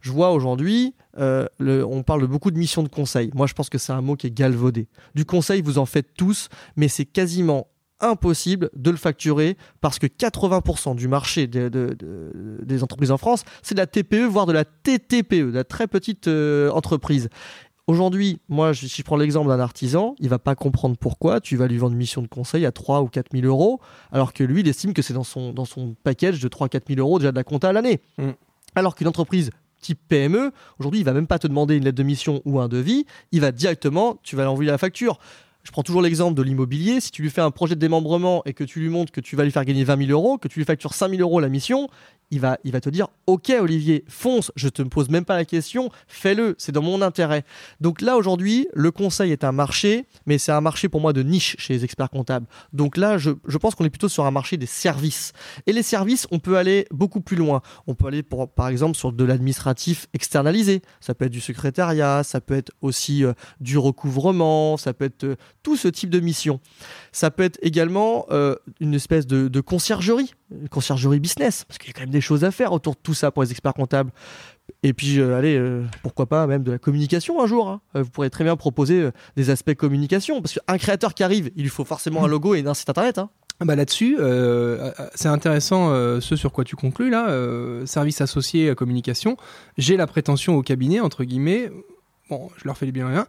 Je vois aujourd'hui, euh, on parle de beaucoup de missions de conseil. Moi, je pense que c'est un mot qui est galvaudé. Du conseil, vous en faites tous, mais c'est quasiment impossible de le facturer parce que 80% du marché de- de- de- des entreprises en France, c'est de la TPE, voire de la TTPE, de la très petite euh, entreprise. Aujourd'hui, moi, si je prends l'exemple d'un artisan, il va pas comprendre pourquoi tu vas lui vendre une mission de conseil à 3 ou 4 000 euros, alors que lui, il estime que c'est dans son, dans son package de 3 4 000 euros déjà de la compta à l'année. Mm. Alors qu'une entreprise type PME, aujourd'hui, il va même pas te demander une lettre de mission ou un devis, il va directement, tu vas lui envoyer la facture. Je prends toujours l'exemple de l'immobilier. Si tu lui fais un projet de démembrement et que tu lui montres que tu vas lui faire gagner 20 000 euros, que tu lui factures 5 000 euros la mission, il va, il va te dire Ok, Olivier, fonce, je te pose même pas la question, fais-le, c'est dans mon intérêt. Donc là, aujourd'hui, le conseil est un marché, mais c'est un marché pour moi de niche chez les experts comptables. Donc là, je, je pense qu'on est plutôt sur un marché des services. Et les services, on peut aller beaucoup plus loin. On peut aller, pour, par exemple, sur de l'administratif externalisé. Ça peut être du secrétariat, ça peut être aussi euh, du recouvrement, ça peut être euh, tout ce type de mission. Ça peut être également euh, une espèce de, de conciergerie, une conciergerie business, parce qu'il y a quand même des choses à faire autour de tout ça pour les experts comptables. Et puis, euh, allez, euh, pourquoi pas même de la communication un jour. hein. Vous pourrez très bien proposer des aspects communication, parce qu'un créateur qui arrive, il lui faut forcément un logo et un site internet. hein. Bah là-dessus, euh, c'est intéressant euh, ce sur quoi tu conclus là, euh, service associé à communication. J'ai la prétention au cabinet, entre guillemets, bon, je leur fais les bien rien,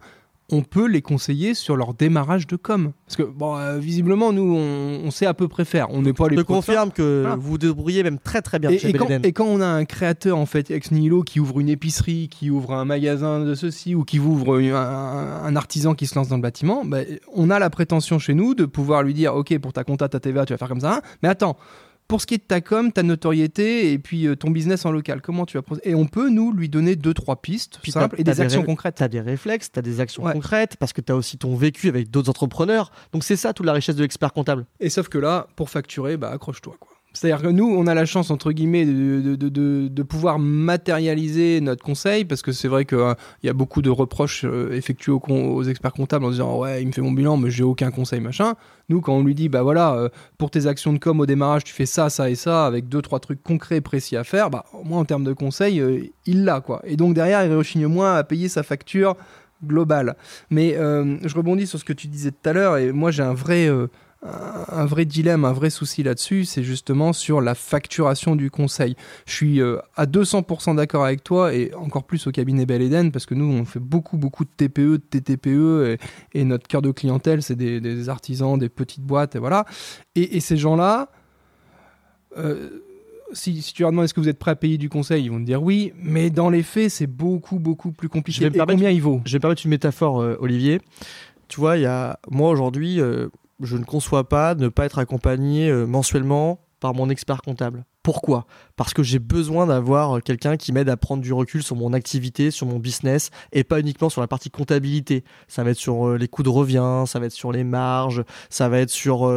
on peut les conseiller sur leur démarrage de com. Parce que, bon, euh, visiblement, nous, on, on sait à peu près faire. On n'est pas les Je confirme que Voilà. vous vous débrouillez même très très bien Et, chez et quand, et quand on a un créateur en fait ex nihilo qui ouvre une épicerie, qui ouvre un magasin de ceci ou qui ouvre un, un- un artisan qui se lance dans le bâtiment, bah, on a la prétention chez nous de pouvoir lui dire ok pour ta compta, ta TVA, tu vas faire comme ça, hein, mais attends. Pour ce qui est de ta com, ta notoriété et puis euh, ton business en local, comment tu vas Et on peut nous lui donner deux trois pistes Puis simples et des des actions ré- concrètes. Tu as des réflexes, tu as des actions Ouais. concrètes, parce que tu as aussi ton vécu avec d'autres entrepreneurs. Donc c'est ça toute la richesse de l'expert comptable. Et sauf que là, pour facturer, bah accroche-toi quoi. C'est-à-dire que nous, on a la chance, entre guillemets, de, de, de- pouvoir matérialiser notre conseil, parce que c'est vrai qu'il y a beaucoup de reproches euh, effectués aux, experts comptables en disant Ouais, il me fait mon bilan, mais j'ai aucun conseil, machin. Nous, quand on lui dit Bah voilà, euh, pour tes actions de com au démarrage, tu fais ça, ça et ça, avec deux, trois trucs concrets et précis à faire, bah moins en termes de conseil, euh, il l'a quoi. Et donc derrière, il rechigne moins à payer sa facture globale. Mais euh, je rebondis sur ce que tu disais tout à l'heure, et moi j'ai un vrai. Un vrai dilemme, un vrai souci là-dessus, c'est justement sur la facturation du conseil. Je suis euh, à 200% d'accord avec toi et encore plus au cabinet Bel Eden parce que nous, on fait beaucoup, beaucoup de TPE, de TTPE et, et notre cœur de clientèle, c'est des, des artisans, des petites boîtes et voilà. Et, et ces gens-là, euh, si, si tu leur demandes est-ce que vous êtes prêt à payer du conseil, ils vont te dire oui, mais dans les faits, c'est beaucoup, beaucoup plus compliqué. Je vais Et combien il vaut? Je vais me permettre une métaphore, euh, Olivier. Tu vois, il y a moi aujourd'hui, je ne conçois pas ne pas être accompagné euh, mensuellement par mon expert comptable. Pourquoi? Parce que j'ai besoin d'avoir euh, quelqu'un qui m'aide à prendre du recul sur mon activité, sur mon business, et pas uniquement sur la partie comptabilité. Ça va être sur euh, les coûts de revient, ça va être sur les marges, ça va être sur...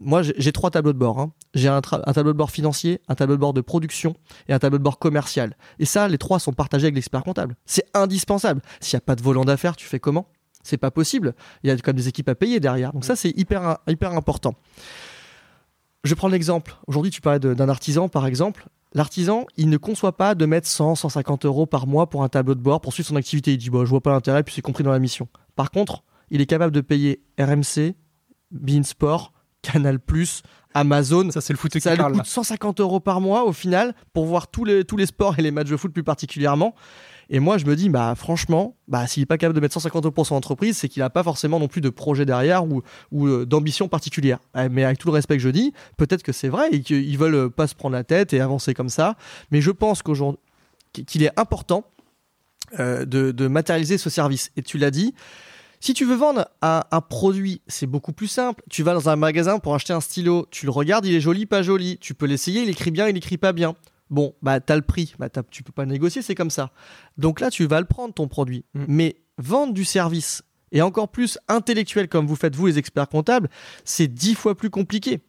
moi, j'ai trois tableaux de bord. hein. J'ai un tableau de bord financier, un tableau de bord de production et un tableau de bord commercial. Et ça, les trois sont partagés avec l'expert comptable. C'est indispensable. S'il n'y a pas de volant d'affaires, tu fais comment? C'est pas possible. Il y a quand même des équipes à payer derrière. Donc ça, c'est hyper, hyper important. Je prends l'exemple. Aujourd'hui, tu parlais d'un artisan, par exemple. L'artisan, il ne conçoit pas de mettre 100, 150 euros par mois pour un tableau de bord pour suivre son activité. Il dit, bah, je vois pas l'intérêt, puis c'est compris dans la mission. Par contre, il est capable de payer RMC, Beansport, Canal+, Amazon, Ça, c'est le foot qui ça lui coûte 150 euros par mois au final pour voir tous les, tous les sports et les matchs de foot plus particulièrement. Et moi, je me dis, bah franchement, bah, s'il n'est pas capable de mettre 150 euros pour son entreprise, c'est qu'il n'a pas forcément non plus de projet derrière ou, ou euh, d'ambition particulière. Euh, Mais avec tout le respect que je dis, peut-être que c'est vrai et qu'ils veulent euh, pas se prendre la tête et avancer comme ça. Mais je pense qu'aujourd'hui, qu'il est important euh, de, de matérialiser ce service. Et tu l'as dit, si tu veux vendre un, un produit, c'est beaucoup plus simple. Tu vas dans un magasin pour acheter un stylo, tu le regardes, il est joli, pas joli. Tu peux l'essayer, il écrit bien, il écrit pas bien. Bon, bah t'as le prix, bah t'as- tu peux pas négocier, c'est comme ça. Donc là, tu vas le prendre ton produit. Mm. Mais vendre du service et encore plus intellectuel comme vous faites vous les experts comptables, c'est dix fois plus compliqué.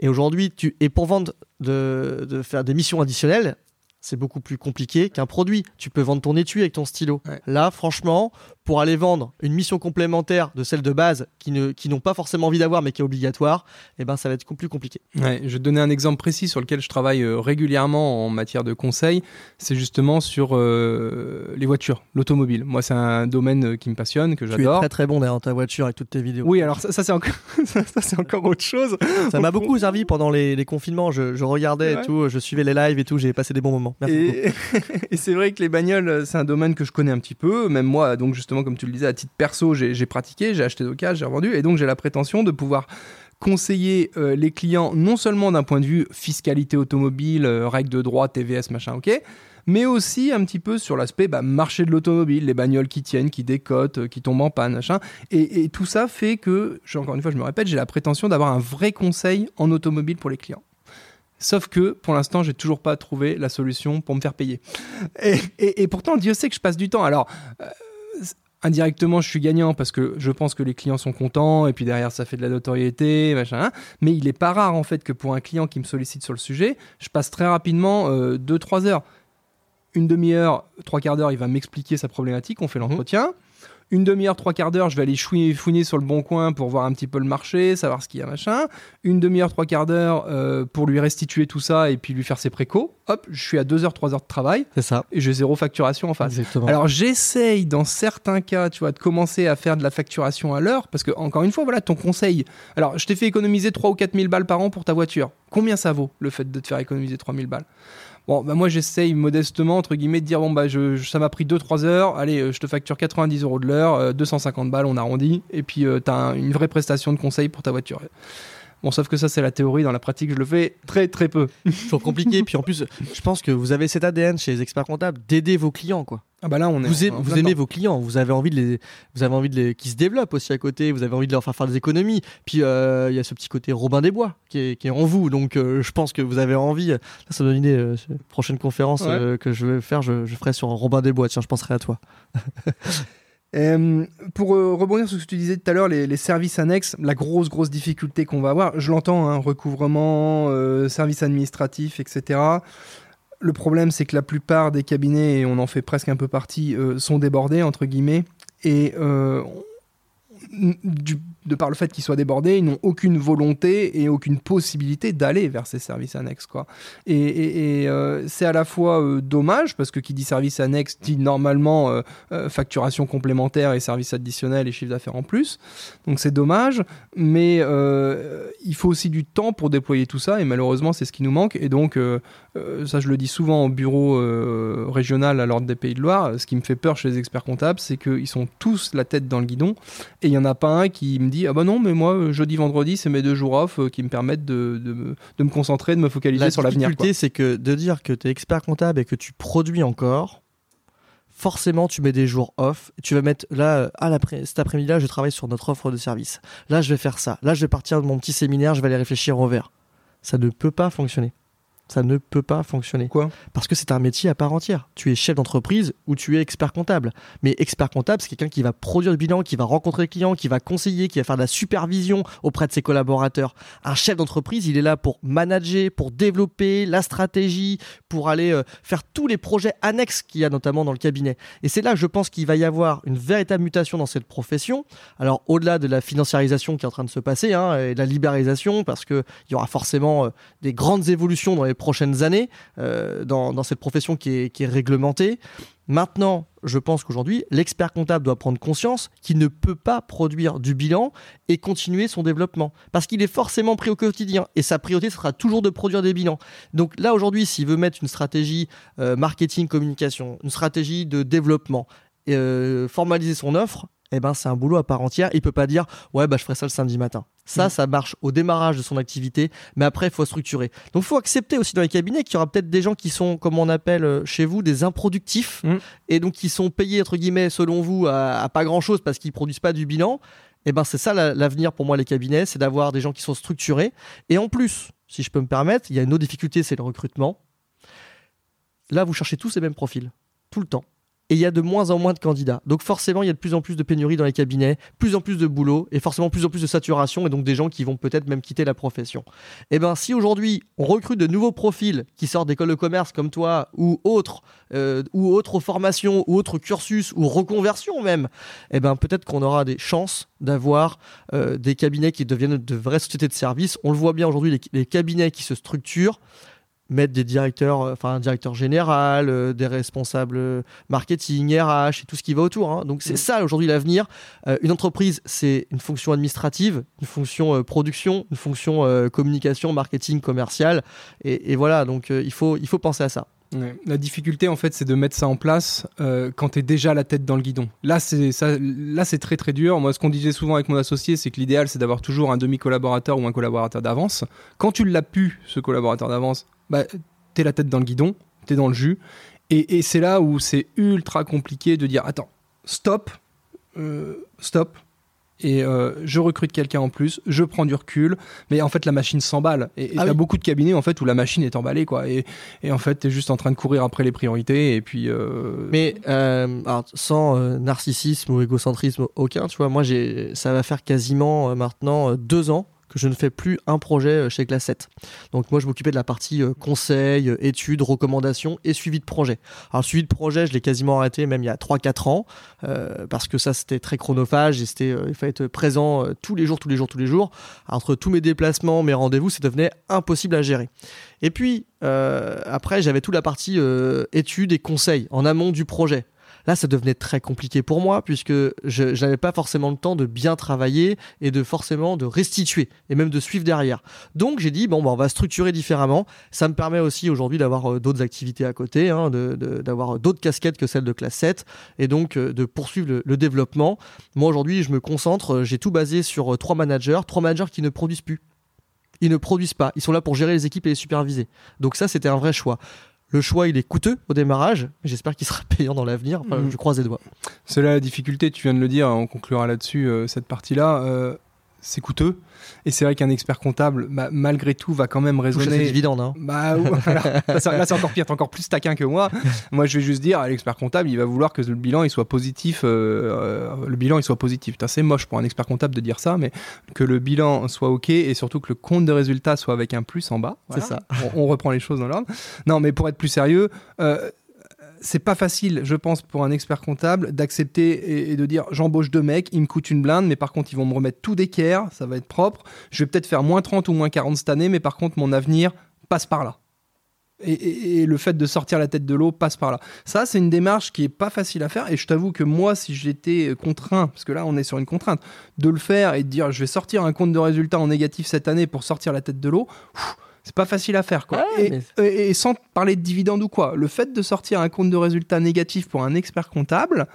Et aujourd'hui, tu et pour vendre de, de faire des missions additionnelles, c'est beaucoup plus compliqué qu'un produit. Tu peux vendre ton étui avec ton stylo. Ouais. Là, franchement, pour aller vendre une mission complémentaire de celle de base qui ne qui n'ont pas forcément envie d'avoir mais qui est obligatoire, eh ben ça va être plus compliqué. Ouais, je vais te donner un exemple précis sur lequel je travaille euh, régulièrement en matière de conseil. C'est justement sur euh, les voitures, l'automobile. Moi, c'est un domaine euh, qui me passionne, que Tu es j'adore. très très bon dans ta voiture avec toutes tes vidéos. Oui, alors ça, ça, c'est encore, ça, encore autre chose. Ça m'a beaucoup servi pendant les, les confinements. Je, je regardais Ouais. et tout, je suivais les lives et tout. J'ai passé des bons moments. Et, c'est vrai que les bagnoles, c'est un domaine que je connais un petit peu. Même moi, donc justement, comme tu le disais, à titre perso, j'ai pratiqué, j'ai acheté d'occasion, j'ai revendu. Et donc, j'ai la prétention de pouvoir conseiller euh, les clients non seulement d'un point de vue fiscalité automobile, euh, règles de droit, TVS, machin, ok, mais aussi un petit peu sur l'aspect bah, marché de l'automobile, les bagnoles qui tiennent, qui décotent, euh, qui tombent en panne, machin. Et, tout ça fait que, encore une fois, je me répète, j'ai la prétention d'avoir un vrai conseil en automobile pour les clients. Sauf que pour l'instant, j'ai toujours pas trouvé la solution pour me faire payer. Et, et- et pourtant, Dieu sait que je passe du temps. Alors, euh, indirectement, je suis gagnant parce que je pense que les clients sont contents et puis derrière, ça fait de la notoriété, machin. hein. Mais il est pas rare en fait que pour un client qui me sollicite sur le sujet, je passe très rapidement 2-3 heures. Une demi-heure, trois quarts d'heure, il va m'expliquer sa problématique, on fait l'entretien. Une demi-heure, trois quarts d'heure, je vais aller chouiner, fouiner sur le bon coin pour voir un petit peu le marché, savoir ce qu'il y a, machin. Une demi-heure, trois quarts d'heure euh, pour lui restituer tout ça et puis lui faire ses précos. Hop, je suis à deux heures, trois heures de travail C'est ça. et j'ai zéro facturation en face. Exactement. Alors j'essaye dans certains cas, tu vois, de commencer à faire de la facturation à l'heure parce que encore une fois, voilà ton conseil. Alors je t'ai fait économiser 3 ou 4 000 balles par an pour ta voiture. Combien ça vaut le fait de te faire économiser 3 000 balles? Bon, bah moi j'essaye modestement, entre guillemets, de dire bon, bah je, ça m'a pris 2-3 heures, allez, euh, je te facture 90 euros de l'heure, euh, 250 balles, on arrondit, et puis euh, t'as un- une vraie prestation de conseil pour ta voiture. Bon, sauf que ça c'est la théorie, dans la pratique je le fais très très peu. toujours compliqué. Puis en plus, je pense que vous avez cet ADN chez les experts comptables d'aider vos clients, quoi. Ah bah là on est. Vous, aimez, vous vos clients, vous avez envie de les, vous avez envie de les, qu'ils se développent aussi à côté, vous avez envie de leur faire faire des économies. Puis euh, il y a ce petit côté Robin des Bois qui est, qui est en vous, donc euh, je pense que vous avez envie. Ça, ça me donne une idée. euh, prochaine conférence Ouais. euh, que je vais faire, je, je ferai sur Robin des Bois. Tiens, je penserai à toi. Pour euh, rebondir sur ce que tu disais tout à l'heure, les, les services annexes, la grosse, grosse difficulté qu'on va avoir, je l'entends, hein, recouvrement, euh, services administratifs, etc. Le problème, c'est que la plupart des cabinets, et on en fait presque un peu partie, euh, sont débordés, entre guillemets, et euh, du- de par le fait qu'ils soient débordés, ils n'ont aucune volonté et aucune possibilité d'aller vers ces services annexes. Quoi. Et, euh, c'est à la fois euh, dommage, parce que qui dit service annexe dit normalement euh, facturation complémentaire et services additionnels et chiffre d'affaires en plus. Donc c'est dommage, mais il faut aussi du temps pour déployer tout ça, et malheureusement c'est ce qui nous manque. Et donc, ça je le dis souvent au bureau régional à l'ordre des Pays de Loire, ce qui me fait peur chez les experts comptables, c'est qu'ils sont tous la tête dans le guidon, et il n'y en a pas un qui me dit, ah bah non, mais moi, euh, jeudi, vendredi, c'est mes deux jours off euh, qui me permettent de, de me, de me concentrer, de me focaliser La sur l'avenir. quoi. difficulté, c'est que de dire que tu es expert comptable et que tu produis encore, forcément, tu mets des jours off. Tu vas mettre là, euh, l'après- cet après-midi-là, je travaille sur notre offre de service. Là, je vais faire ça. Là, je vais partir de mon petit séminaire, je vais aller réfléchir au vert. Ça ne peut pas fonctionner. Ça ne peut pas fonctionner. Quoi? Parce que c'est un métier à part entière. Tu es chef d'entreprise ou tu es expert comptable. Mais expert comptable, c'est quelqu'un qui va produire le bilan, qui va rencontrer le client, qui va conseiller, qui va faire de la supervision auprès de ses collaborateurs. Un chef d'entreprise, il est là pour manager, pour développer la stratégie, pour aller euh, faire tous les projets annexes qu'il y a notamment dans le cabinet. Et c'est là je pense qu'il va y avoir une véritable mutation dans cette profession. Alors au-delà de la financiarisation qui est en train de se passer hein, et de la libéralisation, parce qu'il y aura forcément euh, des grandes évolutions dans les prochaines années euh, dans, cette profession qui est, réglementée. Maintenant, je pense qu'aujourd'hui, l'expert comptable doit prendre conscience qu'il ne peut pas produire du bilan et continuer son développement. Parce qu'il est forcément pris au quotidien. Et sa priorité sera toujours de produire des bilans. Donc là, aujourd'hui, s'il veut mettre une stratégie euh, marketing, communication, une stratégie de développement, euh, formaliser son offre, eh ben, c'est un boulot à part entière. Il peut pas dire, ouais, bah, je ferai ça le samedi matin. Ça, Mm. ça marche au démarrage de son activité, mais après, il faut structurer. Donc, il faut accepter aussi dans les cabinets qu'il y aura peut-être des gens qui sont, comme on appelle euh, chez vous, des improductifs, Mm. et donc qui sont payés, entre guillemets, selon vous, à, à pas grand-chose parce qu'ils produisent pas du bilan. Et ben, c'est ça la- l'avenir pour moi, les cabinets, c'est d'avoir des gens qui sont structurés. Et en plus, si je peux me permettre, il y a une autre difficulté, c'est le recrutement. Là, vous cherchez tous les mêmes profils, tout le temps. Et il y a de moins en moins de candidats. Donc forcément, il y a de plus en plus de pénuries dans les cabinets, plus en plus de boulot, et forcément plus en plus de saturation, et donc des gens qui vont peut-être même quitter la profession. Et ben si aujourd'hui, on recrute de nouveaux profils qui sortent d'écoles de commerce comme toi, ou autres, euh, ou formations, ou autres cursus, ou reconversions même, et ben peut-être qu'on aura des chances d'avoir euh, des cabinets qui deviennent de vraies sociétés de services. On le voit bien aujourd'hui, les cabinets qui se structurent, mettre des directeurs, euh, enfin un directeur général, euh, des responsables euh, marketing, RH et tout ce qui va autour. hein. Donc c'est Mm. ça aujourd'hui l'avenir. Euh, une entreprise, c'est une fonction administrative, une fonction euh, production, une fonction communication, marketing, commercial. Et, et voilà, donc il, faut, il faut penser à ça. Ouais. La difficulté, en fait, c'est de mettre ça en place euh, quand tu es déjà la tête dans le guidon. Là, c'est ça, là, c'est très très dur. Moi, ce qu'on disait souvent avec mon associé, c'est que l'idéal, c'est d'avoir toujours un demi-collaborateur ou un collaborateur d'avance. Quand tu l'as pu, ce collaborateur d'avance, bah, tu es la tête dans le guidon, tu es dans le jus. Et, et c'est là où c'est ultra compliqué de dire attends, stop, euh, stop, et euh, je recrute quelqu'un en plus, je prends du recul, mais en fait la machine s'emballe. Et il Ah y a oui. beaucoup de cabinets en fait où la machine est emballée quoi. Et, et en fait t'es juste en train de courir après les priorités et puis. euh, Mais alors, sans narcissisme ou égocentrisme aucun, tu vois, moi, j'ai, ça va faire quasiment maintenant deux ans que je ne fais plus un projet euh, chez Class 7. Donc moi, je m'occupais de la partie euh, conseil, euh, études, recommandations et suivi de projet. Alors suivi de projet, je l'ai quasiment arrêté même il y a 3-4 ans, parce que ça, c'était très chronophage et c'était, il fallait être présent tous les jours, tous les jours, tous les jours. Entre tous mes déplacements, mes rendez-vous, ça devenait impossible à gérer. Et puis, après, j'avais toute la partie études et conseils en amont du projet. Là, ça devenait très compliqué pour moi puisque je, n'avais pas forcément le temps de bien travailler et de forcément de restituer et même de suivre derrière. Donc, j'ai dit bon, bah, on va structurer différemment. Ça me permet aussi aujourd'hui d'avoir euh, d'autres activités à côté, hein, d'avoir d'autres casquettes que celles de classe 7 et donc euh, de poursuivre le, le développement. Moi, aujourd'hui, je me concentre. euh, J'ai tout basé sur euh, trois managers, trois managers qui ne produisent plus. Ils ne produisent pas. Ils sont là pour gérer les équipes et les superviser. Donc ça, c'était un vrai choix. Le choix, il est coûteux au démarrage. mais J'espère qu'il sera payant dans l'avenir. Enfin, Mhm. Je croise les doigts. C'est là la difficulté, tu viens de le dire, on conclura là-dessus euh, cette partie-là. euh, c'est coûteux. Et c'est vrai qu'un expert comptable, bah, malgré tout, va quand même raisonner. dividendes. hein. Bah, là, c'est- c'est encore pire, t'es encore plus taquin que moi. moi, je vais juste dire, à l'expert comptable, il va vouloir que le bilan il soit positif. euh, euh, le bilan il soit positif. C'est moche pour un expert comptable de dire ça, mais que le bilan soit ok et surtout que le compte de résultat soit avec un plus en bas. C'est. On, on reprend les choses dans l'ordre. Non, mais pour être plus sérieux. euh, c'est pas facile, je pense, pour un expert comptable d'accepter et, de dire j'embauche deux mecs, ils me coûtent une blinde, mais par contre ils vont me remettre tout d'équerre, ça va être propre. Je vais peut-être faire moins 30 ou moins 40 cette année, mais par contre mon avenir passe par là. Et, et- et le fait de sortir la tête de l'eau passe par là. Ça, c'est une démarche qui est pas facile à faire. Et je t'avoue que moi, si j'étais contraint, parce que là, on est sur une contrainte, de le faire et de dire je vais sortir un compte de résultat en négatif cette année pour sortir la tête de l'eau, c'est pas facile à faire. Quoi. Ouais, et, mais- et- et sans parler de dividendes ou quoi, le fait de sortir un compte de résultat négatif pour un expert comptable,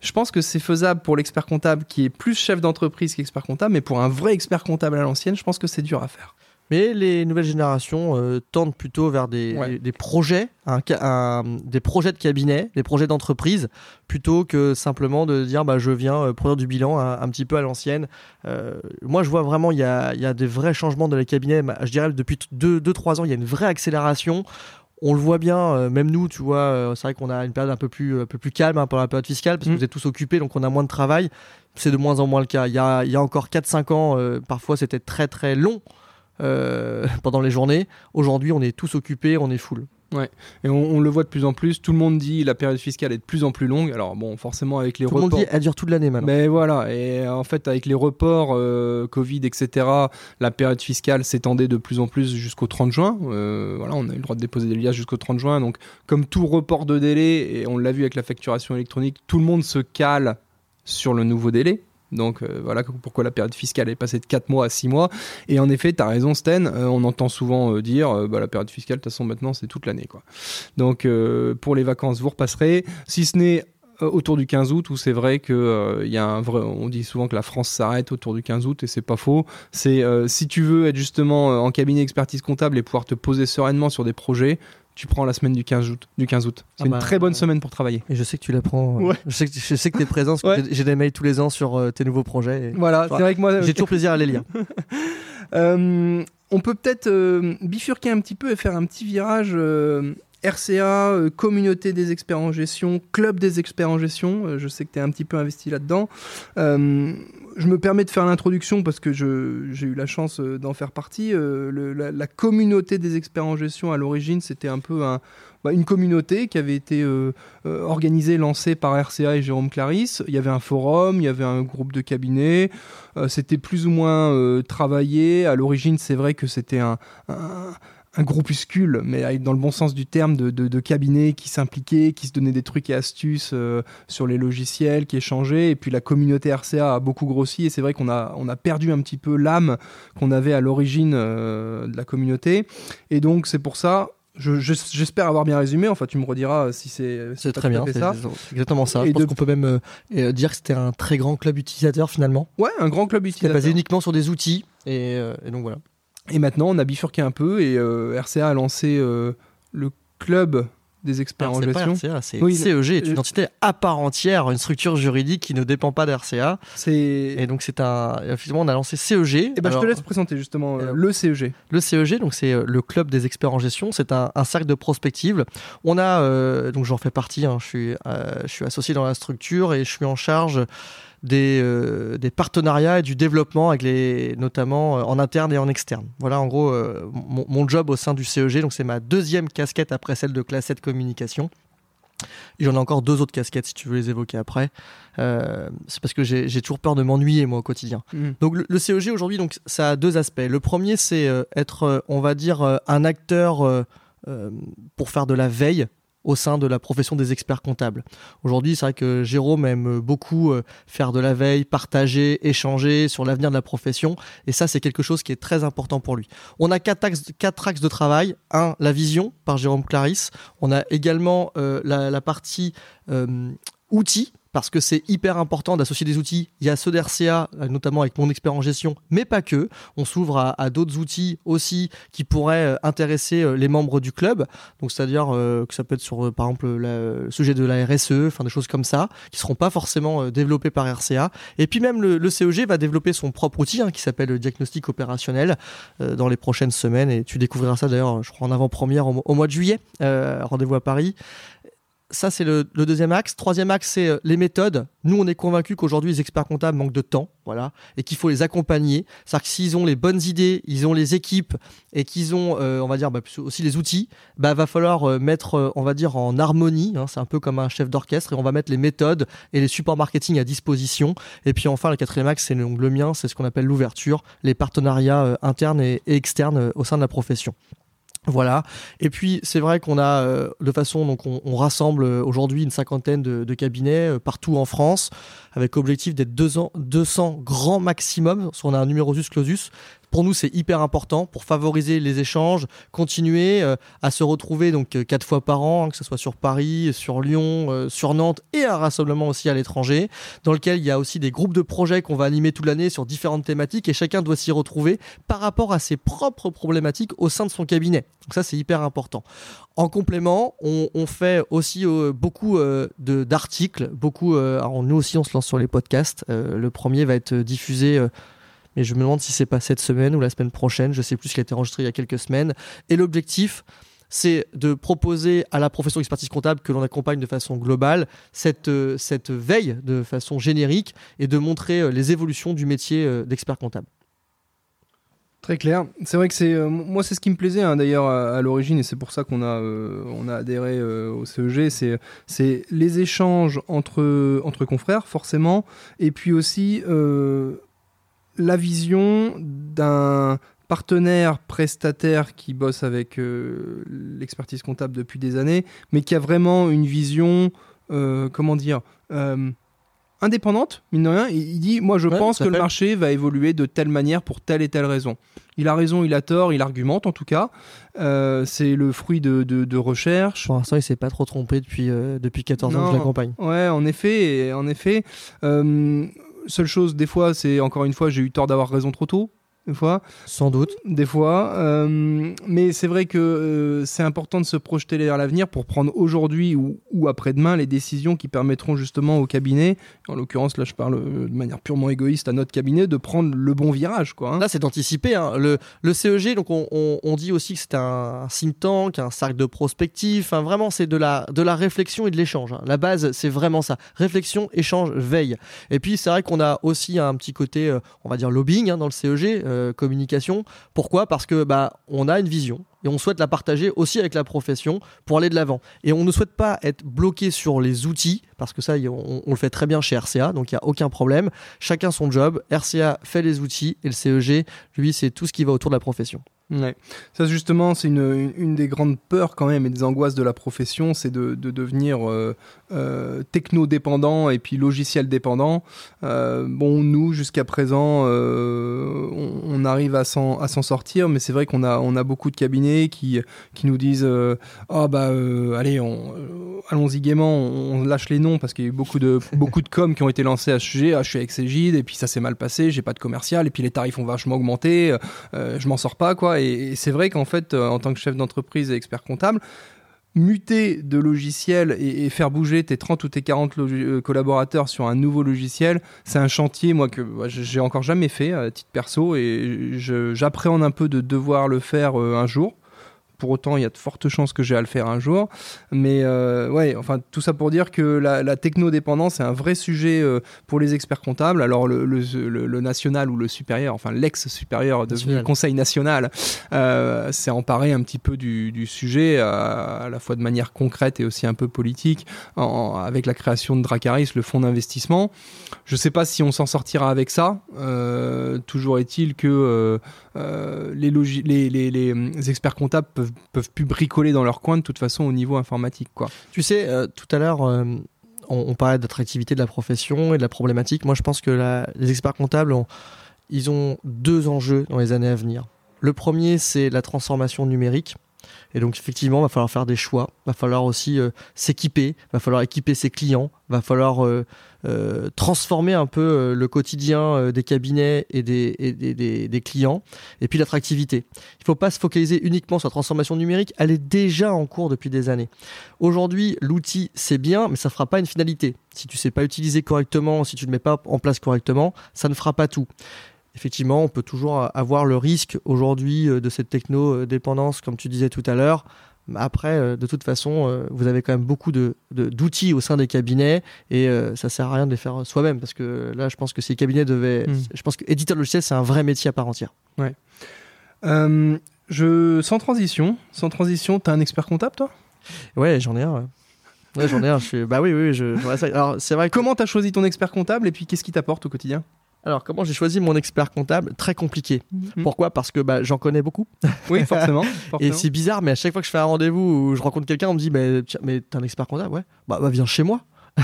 je pense que c'est faisable pour l'expert comptable qui est plus chef d'entreprise qu'expert comptable, mais pour un vrai expert comptable à l'ancienne, je pense que c'est dur à faire. Mais les nouvelles générations euh, tendent plutôt vers des, Ouais. des, des projets, un ca- un- des projets de cabinet, des projets d'entreprise, plutôt que simplement de dire bah, je viens euh, produire du bilan un, un petit peu à l'ancienne. Euh, moi, je vois vraiment il y a, il y a des vrais changements dans les cabinets. Je dirais depuis 2-3 ans, il y a une vraie accélération. On le voit bien, euh, même nous, tu vois, euh, c'est vrai qu'on a une période un peu plus, un peu plus calme hein, pendant la période fiscale, parce que Mm. vous êtes tous occupés, donc on a moins de travail. C'est de moins en moins le cas. Il y a, il y a encore 4-5 ans, euh, parfois c'était très très long euh, pendant les journées. Aujourd'hui, on est tous occupés, on est full. Et on, on le voit de plus en plus. Tout le monde dit la période fiscale est de plus en plus longue. Alors bon, forcément avec les Tout le monde reports. dit, elle dure toute l'année maintenant. Mais voilà, et en fait avec les reports euh, Covid, etc., la période fiscale s'étendait de plus en plus jusqu'au 30 juin. Euh, voilà, on a eu le droit de déposer des liasses jusqu'au 30 juin. Donc comme tout report de délai, et on l'a vu avec la facturation électronique, tout le monde se cale sur le nouveau délai. Donc euh, voilà pourquoi la période fiscale est passée de 4 mois à 6 mois. Et en effet, tu as raison Sten, euh, on entend souvent euh, dire bah, la période fiscale, de toute façon maintenant c'est toute l'année. Donc pour les vacances, vous repasserez. Si ce n'est autour du 15 août où c'est vrai que y a un vrai on dit souvent que la France s'arrête autour du 15 août et c'est pas faux c'est si tu veux être justement en cabinet expertise comptable et pouvoir te poser sereinement sur des projets tu prends la semaine du 15 août du 15 août c'est Ah une bah, très bonne euh, semaine pour travailler Et je sais que tu l'apprends. euh, Ouais. Je sais que, je sais que tu es présent, parce que Ouais. j'ai- des mails tous les ans sur euh, tes nouveaux projets. et voilà c'est vrai que moi J'ai toujours plaisir à les lire. Euh, on peut peut-être euh, bifurquer un petit peu et faire un petit virage euh, RCA, euh, communauté des experts en gestion, club des experts en gestion. Euh, je sais que tu es un petit peu investi là-dedans. Euh, je me permets de faire l'introduction parce que j'ai eu la chance d'en faire partie. La, communauté des experts en gestion, à l'origine, c'était un peu bah, une communauté qui avait été organisée, lancée par RCA et Jérôme Clarisse. Il y avait un forum, il y avait un groupe de cabinets. C'était plus ou moins travaillé. À l'origine, c'est vrai que c'était un, un groupuscule, mais dans le bon sens du terme, de, de- de cabinets qui s'impliquaient, qui se donnaient des trucs et astuces euh, sur les logiciels, qui échangeaient. Et puis la communauté RCA a beaucoup grossi. Et c'est vrai qu'on a, on a perdu un petit peu l'âme qu'on avait à l'origine euh, de la communauté. Et donc, c'est pour ça. je- je- j'espère avoir bien résumé. Enfin, tu me rediras si c'est. C'est très bien, c'est ça. c'est exactement ça. Et Je pense de- qu'on peut même euh, dire que c'était un très grand club utilisateur finalement. Ouais, un grand club C'était basé utilisateur. uniquement sur des outils et, euh, et donc voilà. Et maintenant, on a bifurqué un peu et euh, RCA a lancé euh, le club des experts Alors, en c'est pas gestion. RCA, c'est Oui, CEG, est le- une entité à part entière, une structure juridique qui ne dépend pas d'RCA. Et donc c'est un, effectivement, on a lancé CEG. Eh ben, je te laisse présenter justement euh, le CEG. Le CEG, donc c'est euh, le club des experts en gestion, c'est un, un cercle de prospective. On a, euh, donc j'en fais partie, hein, je, suis, euh, je suis associé dans la structure et je suis en charge des, euh, des partenariats et du développement avec les, notamment euh, en interne et en externe. Voilà en gros euh, mon, mon job au sein du CEG, donc c'est ma deuxième casquette après celle de classe 7 communication. Et J'en ai encore deux autres casquettes si tu veux les évoquer après. C'est parce que j'ai toujours peur de m'ennuyer moi au quotidien. Donc le, le CEG aujourd'hui, donc ça a deux aspects. Le premier, c'est être, on va dire, un acteur pour faire de la veille au sein de la profession des experts comptables. Aujourd'hui, c'est vrai que Jérôme aime beaucoup euh, faire de la veille, partager, échanger sur l'avenir de la profession, et ça, c'est quelque chose qui est très important pour lui. On a quatre axes, de travail. Un, la vision par Jérôme Clarisse. On a également euh, la, la partie euh, outils parce que c'est hyper important d'associer des outils. Il y a ceux d'RCA, euh, notamment avec mon expert en gestion, mais pas que. On s'ouvre à, d'autres outils aussi qui pourraient euh, intéresser euh, les membres du club. Donc, c'est-à-dire que ça peut être sur, par exemple, le sujet de la RSE, enfin des choses comme ça, qui seront pas forcément développées par RCA. Et puis même le, CEG va développer son propre outil hein, qui s'appelle le diagnostic opérationnel dans les prochaines semaines. Et tu découvriras ça d'ailleurs, je crois, en avant-première au, mo- au mois de juillet. Rendez-vous à Paris ça, c'est le, le deuxième axe. Troisième axe, c'est euh, les méthodes. Nous, on est convaincus qu'aujourd'hui, les experts comptables manquent de temps, voilà, et qu'il faut les accompagner. C'est-à-dire que s'ils ont les bonnes idées, ils ont les équipes, et qu'ils ont, euh, on va dire, bah, aussi les outils, bah, va falloir euh, mettre, on va dire, en harmonie. hein. c'est un peu comme un chef d'orchestre, et on va mettre les méthodes et les supports marketing à disposition. Et puis enfin, le quatrième axe, c'est donc le mien, c'est ce qu'on appelle l'ouverture, les partenariats internes et, externes au sein de la profession. Voilà. Et puis c'est vrai qu'on a euh, de façon donc on, rassemble euh, aujourd'hui une cinquantaine de, cabinets euh, partout en France avec objectif d'être 200, 200 grands maximum. On a un numerus clausus. Pour nous, c'est hyper important pour favoriser les échanges, continuer euh, à se retrouver donc euh, quatre fois par an, hein, que ce soit sur Paris, sur Lyon, euh, sur Nantes et un rassemblement aussi à l'étranger, dans lequel il y a aussi des groupes de projets qu'on va animer toute l'année sur différentes thématiques et chacun doit s'y retrouver par rapport à ses propres problématiques au sein de son cabinet. Donc ça, c'est hyper important. En complément, on, fait aussi euh, beaucoup d'articles, beaucoup. alors nous aussi, on se lance sur les podcasts. Le premier va être diffusé. Mais je me demande si c'est pas cette semaine ou la semaine prochaine. Je sais plus ce qui a été enregistré il y a quelques semaines. Et l'objectif, c'est de proposer à la profession d'expertise comptable que l'on accompagne de façon globale cette, euh, cette veille de façon générique et de montrer euh, les évolutions du métier euh, d'expert comptable. Très clair. C'est vrai que c'est moi c'est ce qui me plaisait hein, d'ailleurs à, l'origine et c'est pour ça qu'on a on a adhéré au CEG. C'est c'est les échanges entre entre confrères forcément et puis aussi la vision d'un partenaire prestataire qui bosse avec euh, l'expertise comptable depuis des années, mais qui a vraiment une vision, euh, comment dire, euh, indépendante, mine de rien. Il, il dit, moi je Ouais, pense que le marché va évoluer de telle manière pour telle et telle raison. Il a raison, il a tort, il argumente en tout cas. C'est le fruit de, de, de recherche. Pour l'instant, il s'est pas trop trompé depuis, depuis 14 ans que je l'accompagne. Ouais, en effet, et en effet. Seule chose, des fois, c'est encore une fois, j'ai eu tort d'avoir raison trop tôt. Des fois, Sans doute. des fois. Euh, mais c'est vrai que euh, c'est important de se projeter vers l'avenir pour prendre aujourd'hui ou, ou après-demain les décisions qui permettront justement au cabinet, en l'occurrence là je parle euh, de manière purement égoïste à notre cabinet, de prendre le bon virage. Quoi, hein. Là, c'est d'anticiper. hein. Le, le CEG, donc on, on- on dit aussi que c'est un think tank, un cercle de prospective. Enfin, vraiment, c'est de la, de la réflexion et de l'échange. hein. La base, c'est vraiment ça. Réflexion, échange, veille. Et puis, c'est vrai qu'on a aussi un petit côté, on va dire, lobbying hein, dans le CEG, euh, communication. Pourquoi? Parce que bah, on a une vision. Et on souhaite la partager aussi avec la profession pour aller de l'avant. Et on ne souhaite pas être bloqué sur les outils, parce que ça, y- on, on le fait très bien chez RCA, donc il n'y a aucun problème. Chacun son job. RCA fait les outils et le CEG, lui, c'est tout ce qui va autour de la profession. Ouais. Ça, justement, c'est une, une, des grandes peurs quand même et des angoisses de la profession, c'est de, de devenir euh, euh, techno-dépendant et puis logiciel dépendant. Euh, bon, nous, jusqu'à présent, on, arrive à s'en sortir, mais c'est vrai qu'on a on a beaucoup de cabinets qui qui nous disent euh, oh bah allez on allons-y gaiement, on, on lâche les noms parce qu'il y a eu beaucoup de beaucoup de coms qui ont été lancés à ce sujet. Ah, je suis avec Cégide et puis ça s'est mal passé, j'ai pas de commercial et puis les tarifs ont vachement augmenté, je m'en sors pas quoi. Et, et c'est vrai qu'en fait euh, en tant que chef d'entreprise et expert comptable muter de logiciel et, faire bouger tes 30 ou tes 40 logi- euh, collaborateurs sur un nouveau logiciel, c'est un chantier moi que bah, j'ai encore jamais fait à titre perso et j'appréhende un peu de devoir le faire euh, un jour. Pour autant, il y a de fortes chances que j'ai à le faire un jour. Mais euh, ouais, enfin, tout ça pour dire que la, la technodépendance est un vrai sujet euh, pour les experts comptables. Alors, le, le- le- le national ou le supérieur, enfin, l'ex-supérieur devenu conseil national, euh, s'est emparé un petit peu du, du sujet, à, à la fois de manière concrète et aussi un peu politique, en- avec la création de Dracaris, le fonds d'investissement. Je ne sais pas si on s'en sortira avec ça. Euh, toujours est-il que euh, les, les experts comptables peuvent, peuvent plus bricoler dans leur coin de toute façon au niveau informatique. Tu sais, euh, tout à l'heure, euh, on, on parlait d'attractivité de la profession et de la problématique. Moi, je pense que les experts comptables, ils ont deux enjeux dans les années à venir. Le premier, c'est la transformation numérique. Et donc, effectivement, il va falloir faire des choix. Il va falloir aussi euh, s'équiper. Va falloir équiper ses clients. Il va falloir euh, transformer un peu euh, le quotidien euh, des cabinets et des, des, clients. Et puis, l'attractivité. Il ne faut pas se focaliser uniquement sur la transformation numérique. Elle est déjà en cours depuis des années. Aujourd'hui, l'outil, c'est bien, mais ça ne fera pas une finalité. Si tu ne sais pas utiliser correctement, si tu ne mets pas en place correctement, ça ne fera pas tout. Effectivement, on peut toujours avoir le risque aujourd'hui de cette techno-dépendance, comme tu disais tout à l'heure. Après, euh, de toute façon, euh, vous avez quand même beaucoup de- d'outils au sein des cabinets et euh, ça sert à rien de les faire soi-même parce que là, je pense que ces cabinets devaient. Mm. Je pense que éditeur logiciel, c'est un vrai métier à part entière. Euh, je, sans transition, sans transition, t'as un expert comptable toi? Ouais, j'en ai un. ouais. Ouais, j'en ai un. Je suis... Bah oui, oui, je. Alors, c'est vrai que Comment t'as choisi ton expert comptable et puis qu'est-ce qui t'apporte au quotidien? Alors, comment j'ai choisi mon expert comptable? Très compliqué. Mhm. Pourquoi? Parce que bah, j'en connais beaucoup. Oui, forcément. Et c'est bizarre, mais à chaque fois que je fais un rendez-vous où je rencontre quelqu'un, on me dit Mais, tiens, mais t'es un expert comptable? Ouais. Bah, bah, viens chez moi.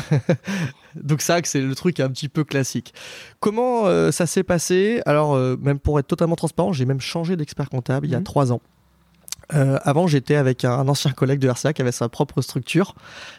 Donc, ça, c'est le truc un petit peu classique. Comment euh, ça s'est passé? Alors, euh, même pour être totalement transparent, j'ai même changé d'expert comptable il y a Mhm. trois ans. Euh, avant, j'étais avec un, un ancien collègue de RCA qui avait sa propre structure.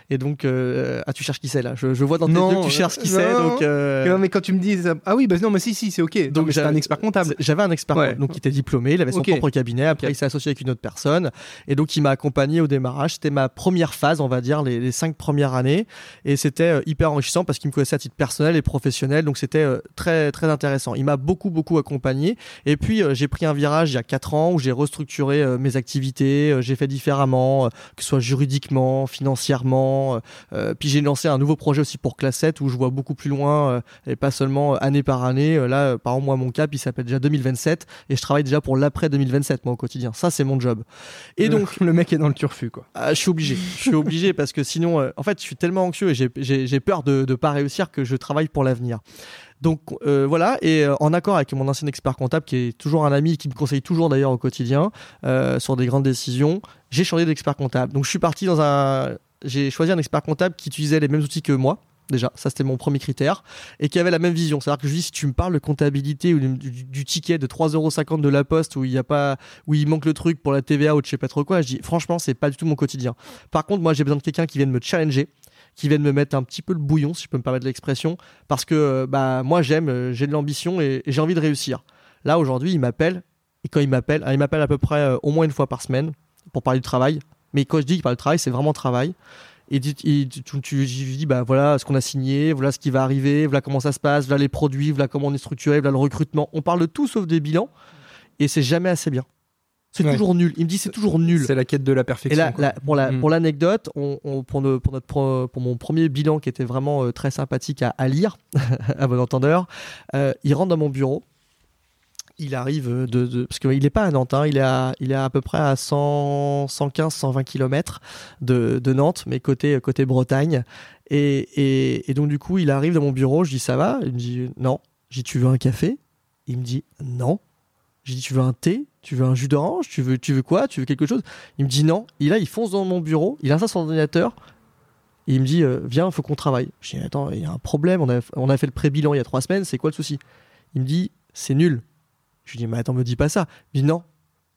Et donc, euh, ah, tu cherches qui c'est là? Je, je vois dans tes Non, yeux que tu cherches qui euh, c'est. Donc, euh, Non, mais quand tu me dis ça- ah oui bah non mais si si c'est ok donc c'est un j'avais- expert comptable J'avais un expert Ouais. donc il était diplômé, il avait son propre cabinet. Après, il s'est associé avec une autre personne, et donc il m'a accompagné au démarrage. C'était ma première phase, on va dire, les, les cinq premières années, et c'était euh, hyper enrichissant parce qu'il me connaissait à titre personnel et professionnel, donc c'était euh, très très intéressant. Il m'a beaucoup beaucoup accompagné, et puis euh, j'ai pris un virage il y a quatre ans où j'ai restructuré euh, mes activités, euh, j'ai fait différemment, euh, que ce soit juridiquement, financièrement. euh, puis j'ai lancé un nouveau projet aussi pour Class 7 où je vois beaucoup plus loin et pas seulement année par année. Là, par exemple, moi, mon cap, il s'appelle déjà 2027 et je travaille déjà pour l'après 2027, moi, au quotidien. Ça, c'est mon job. Et donc, le mec est dans le turfu quoi ah, je suis obligé. Je suis obligé parce que sinon, en fait, je suis tellement anxieux et j'ai peur de ne pas réussir que je travaille pour l'avenir. Donc euh, voilà, et euh, en accord avec mon ancien expert comptable, qui est toujours un ami, qui me conseille toujours d'ailleurs au quotidien euh, sur des grandes décisions, j'ai changé d'expert comptable. Donc je suis parti dans un, j'ai choisi un expert comptable qui utilisait les mêmes outils que moi. Déjà, ça c'était mon premier critère, et qui avait la même vision. C'est-à-dire que je dis, si tu me parles de comptabilité ou du, ticket de 3,50€ de la poste où il y a pas, où il manque le truc pour la TVA ou je sais pas trop quoi, je dis, franchement, c'est pas du tout mon quotidien. Par contre, moi, j'ai besoin de quelqu'un qui vienne me challenger, qui vienne me mettre un petit peu le bouillon, si je peux me permettre l'expression, parce que euh, bah moi j'aime, euh, j'ai de l'ambition et, et j'ai envie de réussir. Là aujourd'hui, il m'appelle et quand il m'appelle, hein, il m'appelle à peu près euh, au moins une fois par semaine pour parler du travail. Mais quand je dis qu'il parle du travail, c'est vraiment travail. Et il- tu, dis bah voilà ce qu'on a signé, voilà ce qui va arriver, voilà comment ça se passe, voilà les produits, voilà comment on est structuré, voilà le recrutement. On parle de tout sauf des bilans et c'est jamais assez bien. C'est Ouais. toujours nul. Il me dit c'est toujours nul. c'est la quête de la Et perfection là, quoi. là, pour la- Mm. pour l'anecdote, on, on- pour, notre, pro- pour mon premier bilan qui était vraiment euh, très sympathique à, à lire, à bon entendeur, euh, il rentre dans mon bureau. Il arrive de, de- parce qu'il n'est pas à Nantes, hein, il, est à, il est à peu près à 100, 115, 120 km de, de Nantes, mais côté, côté Bretagne. Et, et, et donc du coup, il arrive dans mon bureau, je dis ça va? Il me dit non. Je dis tu veux un café? Il me dit non. Je dis tu veux un thé? Tu veux un jus d'orange? Tu veux, quoi? Tu veux quelque chose? Il me dit non. Et là, il fonce dans mon bureau, il installe son ordinateur. Et il me dit euh, Viens, il faut qu'on travaille. Je dis Attends, il y a un problème. On a, fait le pré-bilan il y a trois semaines. C'est quoi le souci? Il me dit C'est nul. Je lui dis, mais attends, me dis pas ça. Il dit, non,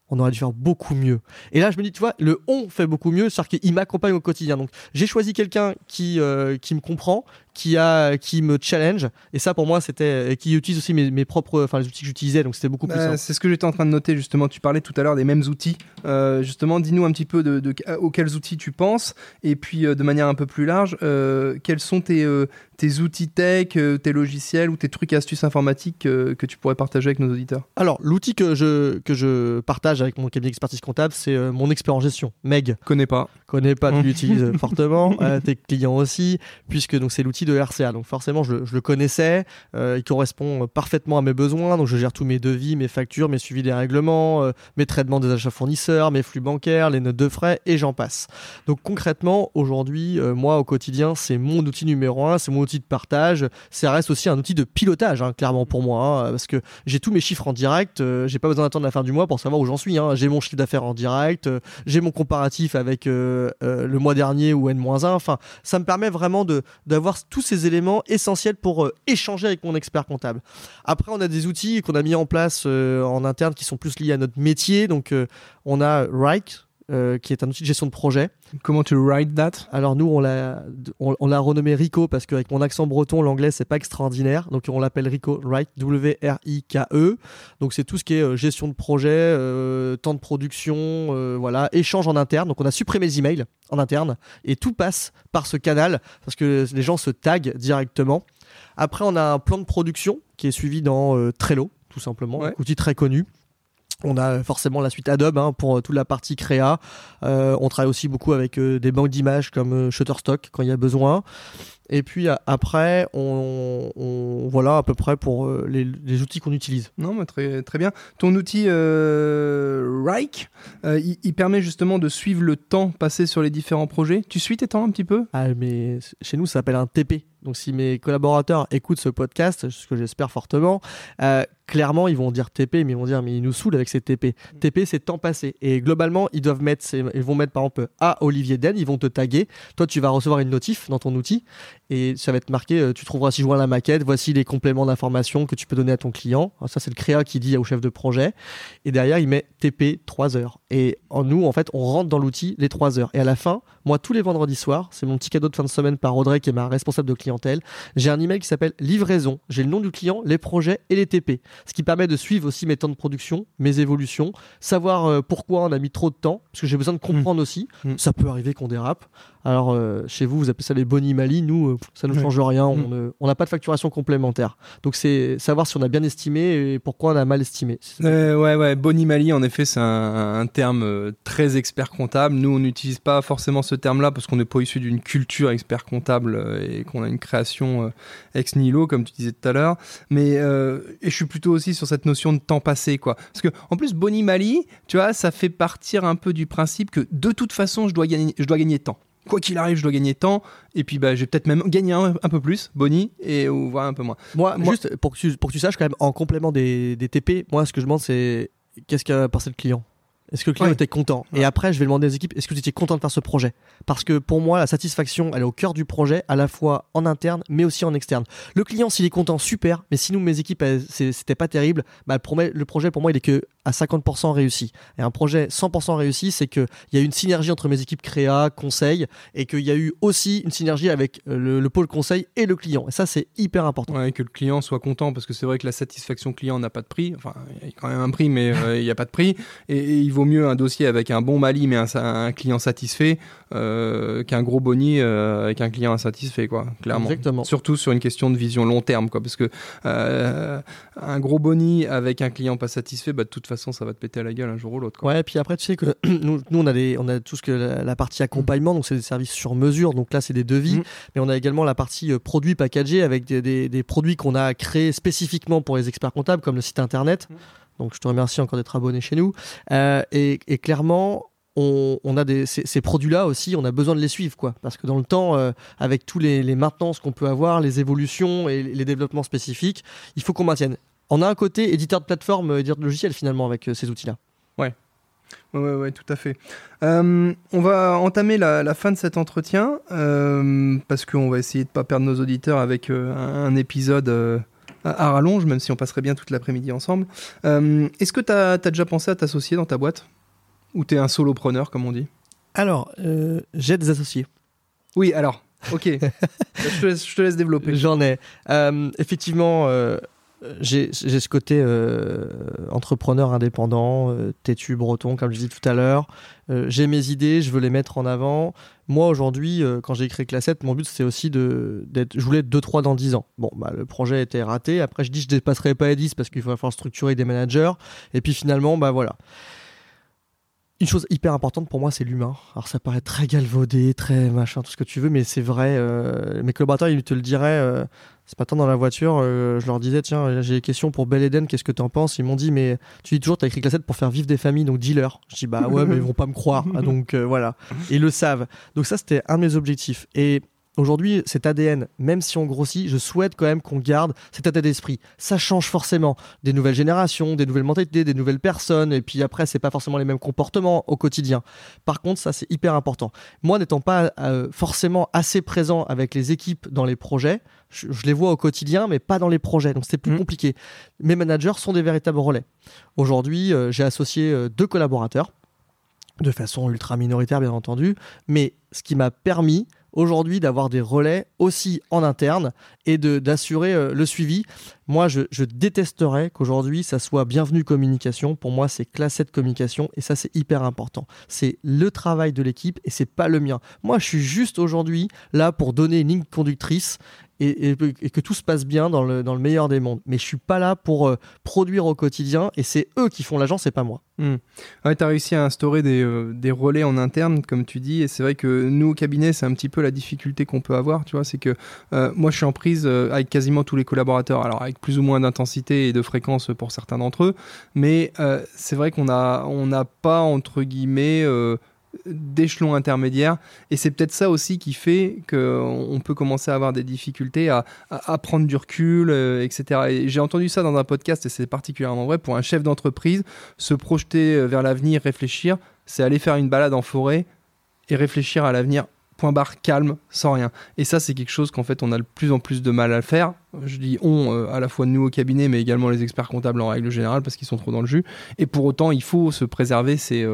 on aurait dû faire beaucoup mieux. Et là, je me dis, tu vois, le on fait beaucoup mieux, c'est-à-dire qu'il m'accompagne au quotidien. Donc, j'ai choisi quelqu'un qui, euh, qui me comprend, qui a qui me challenge et ça pour moi c'était qui utilise aussi mes, mes propres enfin les outils que j'utilisais donc c'était beaucoup plus Bah, simple. c'est ce que j'étais en train de noter justement. Tu parlais tout à l'heure des mêmes outils. Euh, justement, dis-nous un petit peu de, de- auxquels outils tu penses et puis euh, de manière un peu plus large, euh, quels sont tes, euh, tes outils tech, euh, tes logiciels ou tes trucs et astuces informatiques euh, que tu pourrais partager avec nos auditeurs? Alors l'outil que je que je partage avec mon cabinet d'expertise comptable c'est euh, mon expert en gestion Meg Connais pas. Connais pas, tu l'utilises fortement, euh, tes clients aussi, puisque donc c'est l'outil de RCA. Donc forcément, je, le- je le connaissais, euh, il correspond parfaitement à mes besoins. Donc je gère tous mes devis, mes factures, mes suivis des règlements, euh, mes traitements des achats fournisseurs, mes flux bancaires, les notes de frais et j'en passe. Donc concrètement, aujourd'hui, euh, moi au quotidien, c'est mon outil numéro un, c'est mon outil de partage. Ça reste aussi un outil de pilotage, hein, clairement pour moi, hein, parce que j'ai tous mes chiffres en direct. euh, j'ai pas besoin d'attendre la fin du mois pour savoir où j'en suis. hein. J'ai mon chiffre d'affaires en direct, euh, j'ai mon comparatif avec euh, euh, le mois dernier ou N-1. Enfin, ça me permet vraiment d'avoir tous ces éléments essentiels pour euh, échanger avec mon expert comptable. Après, on a des outils qu'on a mis en place euh, en interne qui sont plus liés à notre métier. Donc, euh, on a Rike. Euh, qui est un outil de gestion de projet. Comment tu write that? Alors nous, on l'a, on, on l'a renommé Rico parce qu'avec mon accent breton, l'anglais c'est pas extraordinaire. Donc on l'appelle Rico, right, W-R-I-K-E. Donc c'est tout ce qui est euh, gestion de projet, euh, temps de production, voilà, échange en interne. Donc on a supprimé les emails en interne et tout passe par ce canal parce que les gens se taguent directement. Après, on a un plan de production qui est suivi dans Trello, tout simplement, Ouais. un outil très connu. On a forcément la suite Adobe hein, pour euh, toute la partie créa. Euh, on travaille aussi beaucoup avec euh, des banques d'images comme euh, Shutterstock quand il y a besoin. Et puis a- après, on, on- voilà à peu près pour les, les outils qu'on utilise. Non, mais très, très bien. Ton outil Rike, il, il permet justement de suivre le temps passé sur les différents projets. Tu suis tes temps un petit peu? Ah, mais chez nous, ça s'appelle un TP. Donc si mes collaborateurs écoutent ce podcast, ce que j'espère fortement, clairement ils vont dire TP, mais ils vont dire mais ils nous saoulent avec ces TP. TP c'est temps passé. Et globalement ils doivent mettre, ils vont mettre par exemple à Olivier Den, ils vont te taguer. Toi tu vas recevoir une notif dans ton outil et ça va être marqué, euh, tu trouveras si joint la maquette, voici les compléments d'information que tu peux donner à ton client. Alors ça c'est le créa qui dit au chef de projet. Et derrière il met TP 3 heures. Et en nous en fait on rentre dans l'outil les 3 heures. Et à la fin, moi tous les vendredis soirs, c'est mon petit cadeau de fin de semaine par Audrey qui est ma responsable de clientèle. J'ai un email qui s'appelle livraison. J'ai le nom du client, les projets et les TP. Ce qui permet de suivre aussi mes temps de production, mes évolutions, savoir euh, pourquoi on a mis trop de temps, parce que j'ai besoin de comprendre aussi. Mm. Ça peut arriver qu'on dérape. Alors euh, chez vous, vous appelez ça les boni mali. Nous, euh, ça ne change rien. On Mm. on n'a pas de facturation complémentaire. Donc c'est savoir si on a bien estimé et pourquoi on a mal estimé. Euh, ouais, ouais, Bonnie Mali, en effet, c'est un, un terme euh, très expert comptable. Nous, on n'utilise pas forcément ce terme-là parce qu'on n'est pas issu d'une culture expert comptable et qu'on a une création ex nihilo, comme tu disais tout à l'heure. Mais euh, et je suis plutôt aussi sur cette notion de temps passé, quoi. Parce que en plus, Bonnie Mali, tu vois, ça fait partir un peu du principe que de toute façon, je dois gagner, je dois gagner temps. Quoi qu'il arrive, je dois gagner temps. Et puis, bah, je vais peut-être même gagner un, un peu plus, Bonnie, et ou voir un peu moins. Moi, Moi- juste pour que, tu, pour que tu saches quand même, en complément des, des TP, moi ce que je demande c'est qu'est-ce qu'a pensé le client? Est-ce que le client Ouais. était content? Ouais. Et après, je vais demander aux équipes est-ce que vous étiez content de faire ce projet? Parce que pour moi, la satisfaction, elle est au cœur du projet, à la fois en interne, mais aussi en externe. Le client, s'il est content, super. Mais si nous, mes équipes, c'était pas terrible, bah, le projet pour moi, il est que à 50% réussi. Et un projet 100% réussi, c'est qu'il y a une synergie entre mes équipes créa, conseil, et qu'il y a eu aussi une synergie avec euh, le, le pôle conseil et le client. Et ça, c'est hyper important. Ouais, que le client soit content parce que c'est vrai que la satisfaction client n'a pas de prix. Enfin, il y a quand même un prix, mais euh, il n'y a pas de prix. Et, et il vaut mieux un dossier avec un bon Mali mais un, un client satisfait euh, qu'un gros boni euh, avec un client insatisfait, quoi. Clairement. Exactement. Surtout sur une question de vision long terme, quoi. Parce que un gros boni avec un client pas satisfait, bah, de toute façon, ça va te péter à la gueule un jour ou l'autre. quoi. Ouais, et puis après, tu sais que nous, nous, on, a des, on a tout ce que la, la partie accompagnement, donc c'est des services sur mesure, donc là, c'est des devis, Mhm. mais on a également la partie euh, produits packagés avec des, des- des produits qu'on a créés spécifiquement pour les experts comptables, comme le site internet. Mhm. Donc, je te remercie encore d'être abonné chez nous. Euh, et, et clairement, on, on a des, ces, ces produits-là aussi, on a besoin de les suivre, quoi. Parce que dans le temps, euh, avec tous les, les maintenances qu'on peut avoir, les évolutions et les développements spécifiques, il faut qu'on maintienne. On a un côté éditeur de plateforme, euh, éditeur de logiciel finalement avec euh, ces outils-là. Ouais, ouais, ouais, tout à fait. Euh, on va entamer la, la fin de cet entretien euh, parce qu'on va essayer de pas perdre nos auditeurs avec euh, un, épisode euh, à, rallonge, même si on passerait bien toute l'après-midi ensemble. Euh, est-ce que tu as, déjà pensé à t'associer dans ta boîte? Ou tu es un solopreneur, comme on dit? Alors, euh, j'ai des associés. Oui, alors, ok. je, te laisse, je, te laisse, développer. J'en ai. effectivement, j'ai ce côté euh, entrepreneur indépendant, euh, têtu, breton, comme je disais tout à l'heure. Euh, j'ai mes idées, je veux les mettre en avant. Moi, aujourd'hui, quand j'ai écrit Classe 7, mon but, c'était aussi d'être. Je voulais être 2-3 dans 10 ans. Bon, bah, le projet était raté. Après, je dis, je dépasserai pas à 10 parce qu'il va falloir structurer des managers. Et puis finalement, bah voilà. Une chose hyper importante pour moi, c'est l'humain. Alors ça paraît très galvaudé, très machin, tout ce que tu veux, mais c'est vrai. mes collaborateurs, ils te le diraient ce matin dans la voiture, euh, je leur disais tiens, j'ai des questions pour Bel Eden, qu'est-ce que tu en penses? Ils m'ont dit mais tu dis toujours tu as écrit Classette pour faire vivre des familles, donc dealer. Je dis bah ouais, mais ils vont pas me croire. donc euh, voilà. ils le savent. Donc ça c'était un de mes objectifs. Et Aujourd'hui, cet ADN, même si on grossit, je souhaite quand même qu'on garde cet état d'esprit. Ça change forcément. Des nouvelles générations, des nouvelles mentalités, des nouvelles personnes, et puis après, c'est pas forcément les mêmes comportements au quotidien. Par contre, ça, c'est hyper important. Moi, n'étant pas euh, forcément assez présent avec les équipes dans les projets, je, les vois au quotidien, mais pas dans les projets. Donc, c'est plus mmh. compliqué. Mes managers sont des véritables relais. Aujourd'hui, euh, j'ai associé euh, deux collaborateurs, de façon ultra minoritaire, bien entendu, mais ce qui m'a permis aujourd'hui d'avoir des relais aussi en interne et d'assurer euh, le suivi. Moi, je, détesterais qu'aujourd'hui, ça soit bienvenue communication. Pour moi, c'est classe 7 communication et ça, c'est hyper important. C'est le travail de l'équipe et c'est pas le mien. Moi, je suis juste aujourd'hui là pour donner une ligne conductrice et, que tout se passe bien dans le, meilleur des mondes. Mais je suis pas là pour euh, produire au quotidien et c'est eux qui font l'agence, c'est pas moi. Hmm. Ouais, tu as réussi à instaurer des, euh, des, relais en interne, comme tu dis, et c'est vrai que nous au cabinet, c'est un petit peu la difficulté qu'on peut avoir, tu vois, c'est que euh, moi je suis en prise avec quasiment tous les collaborateurs, alors avec plus ou moins d'intensité et de fréquence pour certains d'entre eux, mais c'est vrai qu'on n'a on n'a pas, entre guillemets, d'échelons intermédiaires. Et c'est peut-être ça aussi qui fait qu'on peut commencer à avoir des difficultés à, prendre du recul, euh, etc. Et j'ai entendu ça dans un podcast et c'est particulièrement vrai. Pour un chef d'entreprise, se projeter euh, vers l'avenir, réfléchir, c'est aller faire une balade en forêt et réfléchir à l'avenir point barre calme sans rien et ça c'est quelque chose qu'en fait on a de plus en plus de mal à faire je dis on euh, à la fois nous au cabinet mais également les experts comptables en règle générale parce qu'ils sont trop dans le jus et pour autant il faut se préserver ces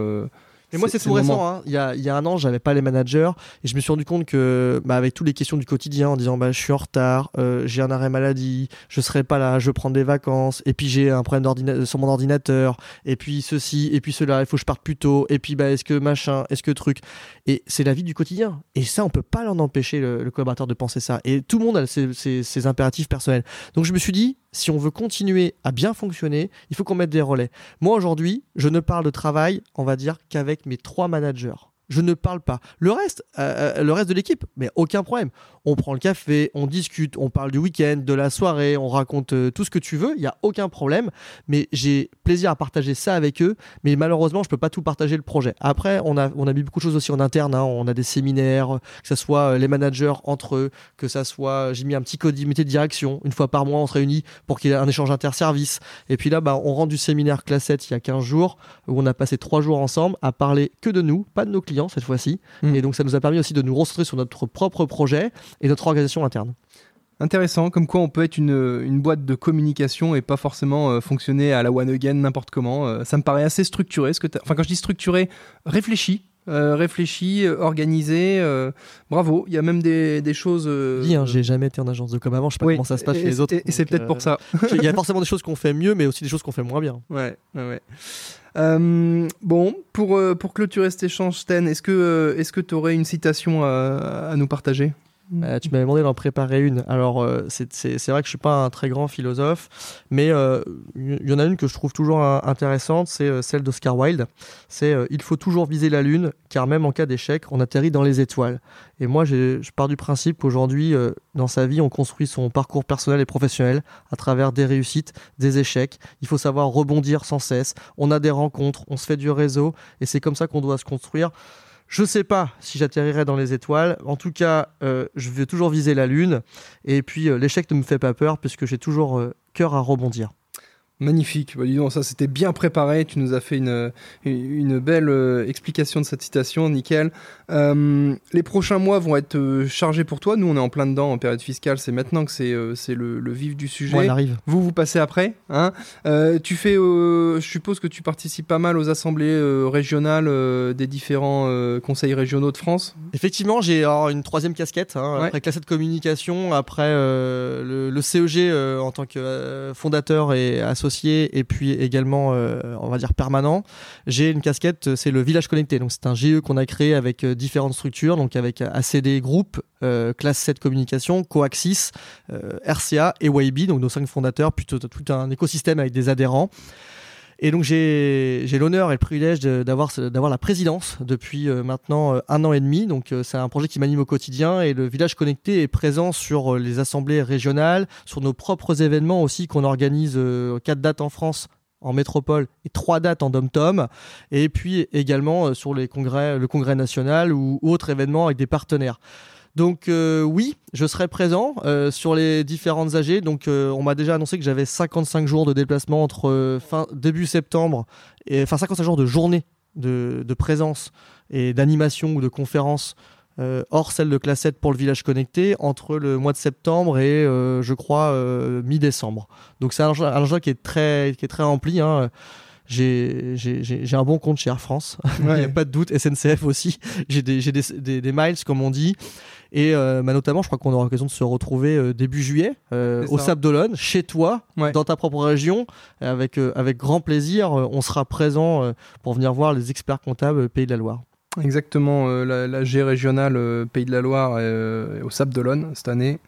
mais moi, c'est tout récent. Hein. Il, y a, il, y a, un an, j'avais pas les managers et je me suis rendu compte que, bah, avec toutes les questions du quotidien, en disant, bah, je suis en retard, euh, j'ai un arrêt maladie, je serai pas là, je prends des vacances, et puis j'ai un problème sur mon ordinateur, et puis ceci, et puis cela, il faut que je parte plus tôt, et puis, bah, est-ce que machin, est-ce que truc. Et c'est la vie du quotidien. Et ça, on peut pas l'en empêcher, le, collaborateur, de penser ça. Et tout le monde a ses, ses impératifs personnels. Donc, je me suis dit, si on veut continuer à bien fonctionner, il faut qu'on mette des relais. Moi aujourd'hui, je ne parle de travail, on va dire, qu'avec mes trois managers je ne parle pas. Le reste, euh, euh, le reste de l'équipe, mais aucun problème. On prend le café, on discute, on parle du week-end, de la soirée, on raconte euh, tout ce que tu veux, il n'y a aucun problème. Mais j'ai plaisir à partager ça avec eux, mais malheureusement, je ne peux pas tout partager le projet. Après, on a, on a mis beaucoup de choses aussi en interne, hein. on a des séminaires, que ce soit les managers entre eux, que ce soit, j'ai mis un petit comité de direction, une fois par mois, on se réunit pour qu'il y ait un échange interservice. Et puis là, bah, on rentre du séminaire classette il y a 15 jours, où on a passé 3 jours ensemble à parler que de nous, pas de nos clients cette fois-ci. Hmm. Et donc ça nous a permis aussi de nous recentrer sur notre propre projet et notre organisation interne. Intéressant, comme quoi on peut être une, une boîte de communication et pas forcément euh, fonctionner à la one again n'importe comment. Euh, ça me paraît assez structuré. Ce que enfin, quand je dis structuré, réfléchi. Euh, réfléchi, organisé, bravo. Il y a même des, des choses. Dis, hein, j'ai jamais été en agence de com avant, je sais pas comment ça se passe chez les autres. Et, c'est peut-être pour ça. Il y a forcément des choses qu'on fait mieux, mais aussi des choses qu'on fait moins bien. Ouais, ouais, ouais. Euh, bon, pour, euh, pour clôturer cet échange, Sten, est-ce que euh, est-ce que tu aurais une citation à, nous partager? Tu m'avais demandé d'en préparer une. Alors, c'est vrai que je suis pas un très grand philosophe, mais il y en a une que je trouve toujours intéressante, c'est celle d'Oscar Wilde. C'est Il faut toujours viser la lune, car même en cas d'échec, on atterrit dans les étoiles. Et moi, je pars du principe qu'aujourd'hui, euh, dans sa vie, on construit son parcours personnel et professionnel à travers des réussites, des échecs. Il faut savoir rebondir sans cesse. On a des rencontres, on se fait du réseau, et c'est comme ça qu'on doit se construire. Je sais pas si j'atterrirai dans les étoiles. En tout cas, euh, je vais toujours viser la lune. Et puis, euh, l'échec ne me fait pas peur puisque j'ai toujours cœur à rebondir. Magnifique. Bah, dis donc, ça c'était bien préparé. Tu nous as fait une, une belle euh, explication de cette citation. Nickel. Euh, les prochains mois vont être euh, chargés pour toi. Nous, on est en plein dedans en période fiscale. C'est maintenant que c'est c'est le, le vif du sujet. on arrive. Vous, vous passez après. Hein tu fais, je suppose que tu participes pas mal aux assemblées régionales des différents conseils régionaux de France. Effectivement, j'ai une troisième casquette. Hein, Après classe de communication, après le, le, CEG en tant que fondateur et associé et puis également, euh, on va dire, permanent. J'ai une casquette, c'est le Village Connecté. Donc, c'est un GE qu'on a créé avec euh, différentes structures, donc avec ACD Group, euh, Classe 7 Communication, Coaxis, RCA et YB, donc nos cinq fondateurs, plutôt tout un écosystème avec des adhérents. Et donc j'ai l'honneur et le privilège d'avoir la présidence depuis euh, maintenant euh, un an et demi. Donc euh, c'est un projet qui m'anime au quotidien et le village connecté est présent sur les assemblées régionales, sur nos propres événements aussi qu'on organise quatre dates en France en métropole et trois dates en dom-tom, et puis également sur les congrès, le congrès national ou autres événements avec des partenaires. Donc euh, oui, je serai présent euh, sur les différentes AG. Donc euh, on m'a déjà annoncé que j'avais 55 jours de déplacement entre fin début septembre et enfin 55 jours de journée de, présence et d'animation ou de conférence hors celle de classe 7 pour le village connecté entre le mois de septembre et je crois mi-décembre. Donc c'est un agenda qui est très qui rempli. Hein j'ai un bon compte chez Air France, il n'y a pas de doute, SNCF aussi, j'ai des, des, des, miles comme on dit, et euh, bah, notamment je crois qu'on aura l'occasion de se retrouver euh, début juillet euh, au Sable d'Olonne, chez toi, dans ta propre région, avec, avec grand plaisir, on sera présent pour venir voir les experts comptables Pays de la Loire. Exactement, la, la, G régionale Pays de la Loire au Sable d'Olonne cette année.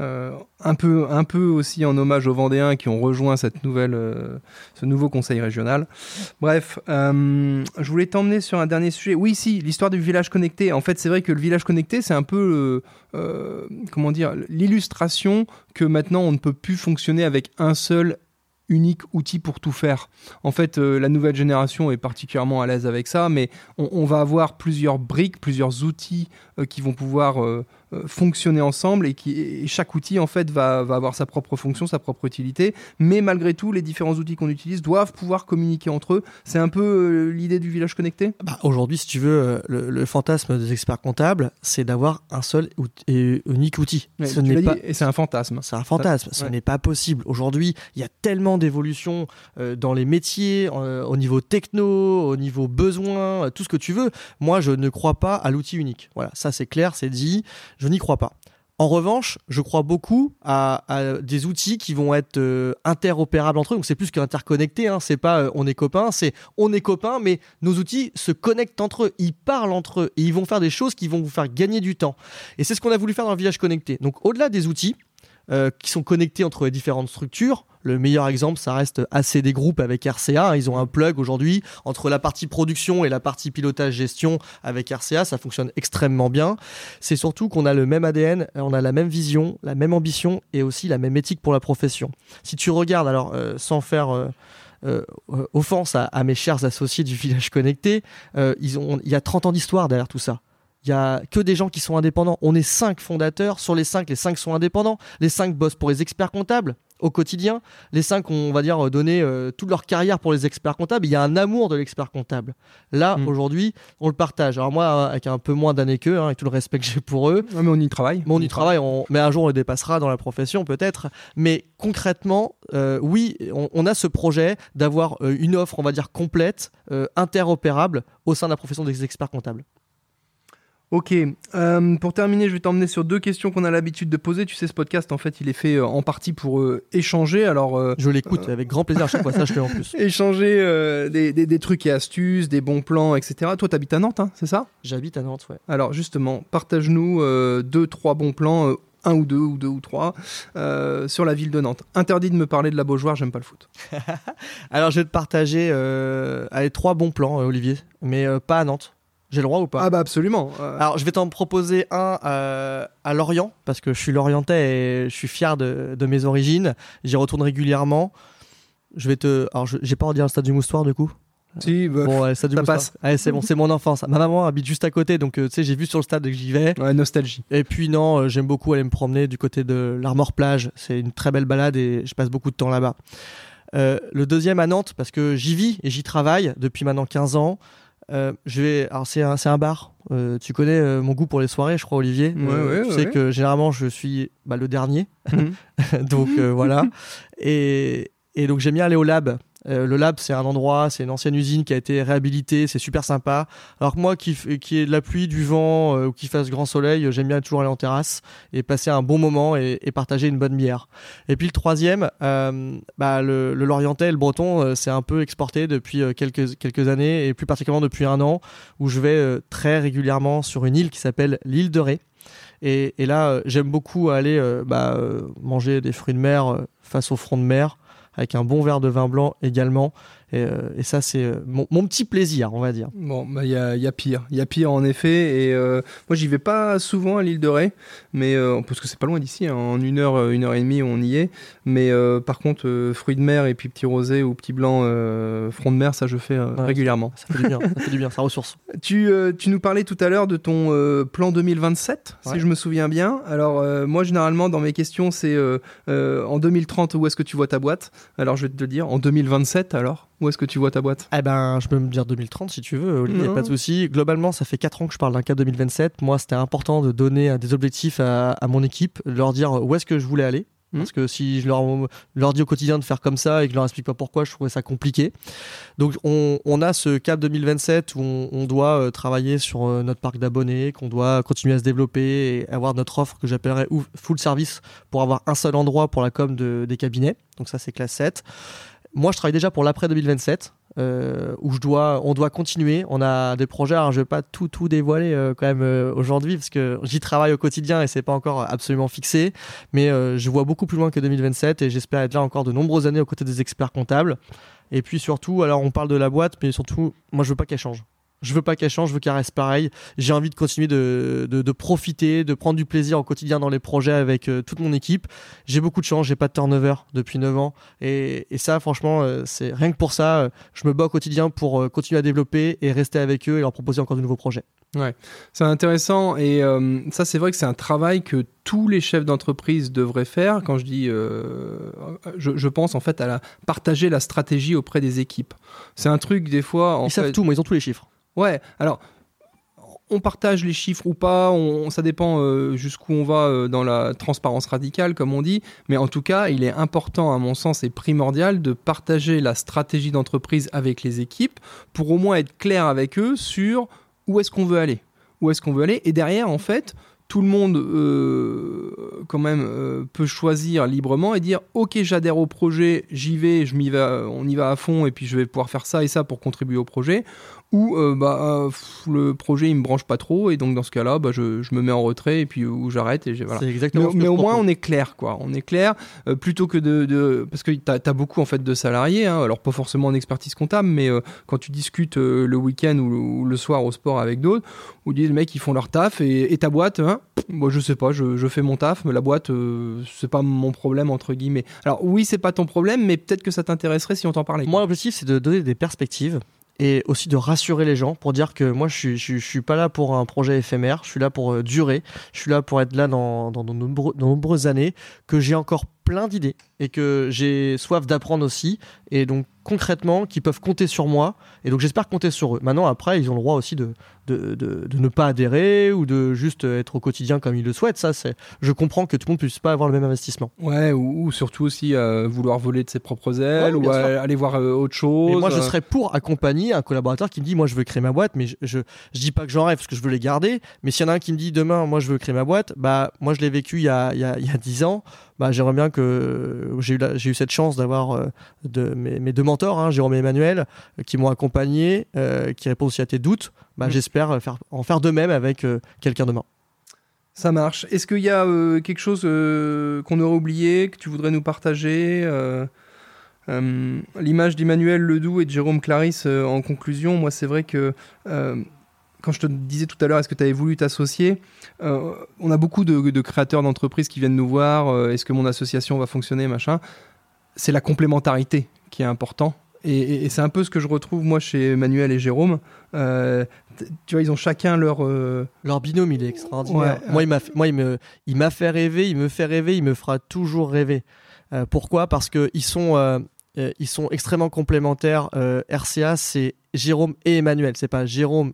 Euh, un, peu, un peu aussi en hommage aux Vendéens qui ont rejoint cette nouvelle, euh, ce nouveau conseil régional. Bref, euh, je voulais t'emmener sur un dernier sujet. Oui, si, l'histoire du village connecté. En fait, c'est vrai que le village connecté, c'est un peu, comment dire, l'illustration que maintenant on ne peut plus fonctionner avec un seul unique outil pour tout faire. En fait, la nouvelle génération est particulièrement à l'aise avec ça, mais on, va avoir plusieurs briques, plusieurs outils qui vont pouvoir euh, fonctionner ensemble et, qui, chaque outil en fait va, va, avoir sa propre fonction, sa propre utilité. Mais malgré tout, les différents outils qu'on utilise doivent pouvoir communiquer entre eux. C'est un peu euh, l'idée du village connecté? Bah, Aujourd'hui, si tu veux, euh, le, fantasme des experts comptables, c'est d'avoir un seul et unique outil. Ce n'est pas... et c'est un fantasme. C'est un fantasme. Ce n'est pas possible. Aujourd'hui, il y a tellement d'évolutions dans les métiers, au niveau techno, au niveau besoin, tout ce que tu veux. Moi, je ne crois pas à l'outil unique. Voilà, ça c'est clair, c'est dit. Je n'y crois pas. En revanche, je crois beaucoup à, des outils qui vont être euh, interopérables entre eux. Donc c'est plus qu'interconnecté. Hein. C'est pas euh, on est copains, c'est on est copains, mais nos outils se connectent entre eux, ils parlent entre eux et ils vont faire des choses qui vont vous faire gagner du temps. Et c'est ce qu'on a voulu faire dans le village connecté. Donc au-delà des outils, euh, qui sont connectés entre les différentes structures. Le meilleur exemple, ça reste ACD Group avec RCA. Ils ont un plug aujourd'hui entre la partie production et la partie pilotage gestion avec RCA. Ça fonctionne extrêmement bien. C'est surtout qu'on a le même ADN, on a la même vision, la même ambition et aussi la même éthique pour la profession. Si tu regardes, alors euh, sans faire euh, offense à, mes chers associés du village connecté, ils ont, il y a 30 ans d'histoire derrière tout ça. Il y a que des gens qui sont indépendants. On est cinq fondateurs. Sur les cinq, les cinq sont indépendants. Les cinq bossent pour les experts comptables au quotidien. Les cinq ont, on va dire, donné euh, toute leur carrière pour les experts comptables. Il y a un amour de l'expert comptable. Là, mm. aujourd'hui, on le partage. Alors moi, avec un peu moins d'années qu'eux, hein, avec tout le respect que j'ai pour eux. mais on y travaille. on, y travaille. Mais un jour, on le dépassera dans la profession, peut-être. Mais concrètement, euh, oui, on, a ce projet d'avoir euh, une offre, on va dire, complète, interopérable au sein de la profession des experts comptables. Ok, euh, pour terminer, je vais t'emmener sur deux questions qu'on a l'habitude de poser. Tu sais, ce podcast, en fait, il est fait euh, en partie pour euh, échanger. Alors, je l'écoute avec grand plaisir à chaque fois, ça je fais en plus. échanger des, des, trucs et astuces, des bons plans, etc. Toi, t'habites à Nantes, hein, c'est ça? J'habite à Nantes, ouais. Alors, justement, partage-nous deux, trois bons plans un ou deux ou deux ou trois sur la ville de Nantes. Interdit de me parler de la Beaujoire, j'aime pas le foot. Alors je vais te partager euh, trois bons plans, Olivier, mais pas à Nantes. J'ai le droit ou pas Ah bah absolument. Euh. Alors je vais t'en proposer un euh, à Lorient parce que je suis lorientais et je suis fier de, mes origines. J'y retourne régulièrement. Je vais te. Alors j'ai pas envie de dire le stade du Moustoir du coup. Si, bah, bon, ça passe. c'est bon, c'est mon enfance. Ma maman habite juste à côté, donc euh, tu sais, j'ai vu sur le stade que j'y vais. Ouais, nostalgie. Et puis non, j'aime beaucoup aller me promener du côté de l'Armor Plage. C'est une très belle balade et je passe beaucoup de temps là-bas. Euh, le deuxième à Nantes, parce que j'y vis et j'y travaille depuis maintenant 15 ans. Euh, je vais, alors c'est un, c'est un bar. Euh, tu connais euh, mon goût pour les soirées, je crois, Olivier. Ouais, ouais, tu ouais, sais que généralement je suis bah, le dernier, Mhm. donc voilà. Et, et donc j'aime bien aller au lab. Euh, le lab, c'est un endroit, c'est une ancienne usine qui a été réhabilitée, c'est super sympa. Alors que moi, qui, qui ai de la pluie, du vent euh, ou qui fasse grand soleil, euh, j'aime bien toujours aller en terrasse et passer un bon moment et, et partager une bonne bière. Et puis le troisième, euh, bah, le, le Lorientais, le Breton, c'est un peu exporté depuis quelques, quelques années et plus particulièrement depuis un an où je vais très régulièrement sur une île qui s'appelle l'île de Ré. Et, et là, j'aime beaucoup aller bah, manger des fruits de mer face au front de mer avec un bon verre de vin blanc également. Et, euh, et ça, c'est euh, mon, mon petit plaisir, on va dire. Bon, bah, il y, a, y a pire. Il y a pire, en effet. Et euh, moi, j'y vais pas souvent à l'île de Ré, mais, parce que c'est pas loin d'ici. hein. En une heure, une heure et demie, on y est. Mais par contre, fruits de mer et puis petit rosé ou petit blanc, front de mer, ça, je fais Ouais. régulièrement. Ça fait du bien, ça fait du bien, ça ressource. Tu, tu nous parlais tout à l'heure de ton euh, plan 2027, Ouais. si je me souviens bien. Alors, euh, moi, généralement, dans mes questions, c'est euh, en 2030, où est-ce que tu vois ta boîte? Alors, je vais te le dire. En 2027, alors, où est-ce que tu vois ta boîte? Eh ben, je peux me dire 2030 si tu veux, Olivier, pas de souci. Globalement, ça fait 4 ans que je parle d'un cap 2027. Moi, c'était important de donner euh, des objectifs à, à mon équipe, de leur dire où est-ce que je voulais aller. Mhm. Parce que si je leur, leur dis au quotidien de faire comme ça et que je leur explique pas pourquoi, je trouvais ça compliqué. Donc, on, on a ce cap 2027 où on, on doit euh, travailler sur euh, notre parc d'abonnés, qu'on doit continuer à se développer et avoir notre offre que j'appellerais full service pour avoir un seul endroit pour la com de- des cabinets. Donc, ça, c'est classe 7. Moi, je travaille déjà pour l'après 2027. euh, où je dois, on doit continuer. On a des projets. Alors, je vais pas tout tout dévoiler euh, quand même euh, aujourd'hui parce que j'y travaille au quotidien et c'est pas encore absolument fixé. Mais je vois beaucoup plus loin que 2027 et j'espère être là encore de nombreuses années aux côtés des experts comptables. Et puis surtout, alors on parle de la boîte, mais surtout, moi je veux pas qu'elle change. Je veux pas qu'elle change, je veux qu'elle reste pareille. J'ai envie de continuer de, de, de profiter, de prendre du plaisir au quotidien dans les projets avec euh, toute mon équipe. J'ai beaucoup de chance, j'ai pas de turnover depuis 9 ans. Et, et ça, franchement, euh, c'est rien que pour ça, euh, je me bats au quotidien pour continuer à développer et rester avec eux et leur proposer encore de nouveaux projets. C'est intéressant et euh, ça c'est vrai que c'est un travail que tous les chefs d'entreprise devraient faire. Quand je dis, euh, je, je pense en fait à la, partager la stratégie auprès des équipes. C'est un truc des fois. En ils fait, savent tout, moi, ils ont tous les chiffres. Ouais, alors on partage les chiffres ou pas, ça dépend euh, jusqu'où on va euh, dans la transparence radicale, comme on dit, mais en tout cas, il est important, à mon sens, et primordial de partager la stratégie d'entreprise avec les équipes pour au moins être clair avec eux sur où est-ce qu'on veut aller. Où est-ce qu'on veut aller Et derrière, en fait, tout le monde euh, quand même peut choisir librement et dire ok j'adhère au projet j'y vais on y va à fond et puis je vais pouvoir faire ça et ça pour contribuer au projet ou euh, bah euh, pff, le projet il me branche pas trop et donc dans ce cas-là bah, je, je me mets en retrait et puis ou j'arrête et voilà. Mais, exactement ce que mais je au moins on est clair quoi. On est clair euh, plutôt que de, de- parce que tu as, beaucoup en fait de salariés hein, alors pas forcément en expertise comptable mais euh, quand tu discutes le week-end ou, le- ou le soir au sport avec d'autres où disent les mecs ils font leur taf et, et ta boîte hein, moi je sais pas je, je fais mon taf mais la boîte c'est pas mon problème entre guillemets. Alors oui c'est pas ton problème mais peut-être que ça t'intéresserait si on t'en parlait. Moi, l'objectif, c'est de donner des perspectives et aussi de rassurer les gens pour dire que moi, je suis, je, suis- pas là pour un projet éphémère, je suis là pour euh, durer, je suis là pour être là dans, dans de nombreuses années, que j'ai encore plein d'idées et que j'ai soif d'apprendre aussi, et donc concrètement, qui peuvent compter sur moi, et donc j'espère compter sur eux. Maintenant, après, ils ont le droit aussi de, de, de, de ne pas adhérer ou de juste être au quotidien comme ils le souhaitent. Ça, c'est, je comprends que tout le monde puisse pas avoir le même investissement. Ouais, ou, ou surtout aussi euh, vouloir voler de ses propres ailes, Ouais, ou aller voir euh, autre chose. Et moi, je euh. serais pour accompagner un collaborateur qui me dit, moi, je veux créer ma boîte, mais je, je, je dis pas que j'en rêve parce que je veux les garder. Mais s'il y en a un qui me dit demain, moi, je veux créer ma boîte, bah, moi, je l'ai vécu il y a, il y a, il y a 10 ans. Bah, j'aimerais bien que j'ai eu, la- j'ai eu cette chance d'avoir euh, de, mes, mes deux mentors, hein, Jérôme et Emmanuel, euh, qui m'ont accompagné, euh, qui répondent aussi à tes doutes. Bah, Mm. J'espère faire, en faire de même avec quelqu'un demain. Ça marche. Est-ce qu'il y a euh, quelque chose euh, qu'on aurait oublié, que tu voudrais nous partager euh, L'image d'Emmanuel Ledoux et de Jérôme Clarisse en conclusion, moi c'est vrai que quand je te disais tout à l'heure, est-ce que tu avais voulu t'associer Euh, On a beaucoup de, de créateurs d'entreprises qui viennent nous voir, euh, est-ce que mon association va fonctionner, machin. C'est la complémentarité qui est important. Et, et- et c'est un peu ce que je retrouve moi chez Emmanuel et Jérôme. Euh, tu vois, ils ont chacun leur... Leur binôme, il est extraordinaire. Ouais, moi, il m'a, fait- moi, il me, il m'a fait rêver, il me fait rêver, il me fera toujours rêver. Pourquoi? Parce que ils sont, ils sont extrêmement complémentaires. RCA, c'est Jérôme et Emmanuel. C'est pas Jérôme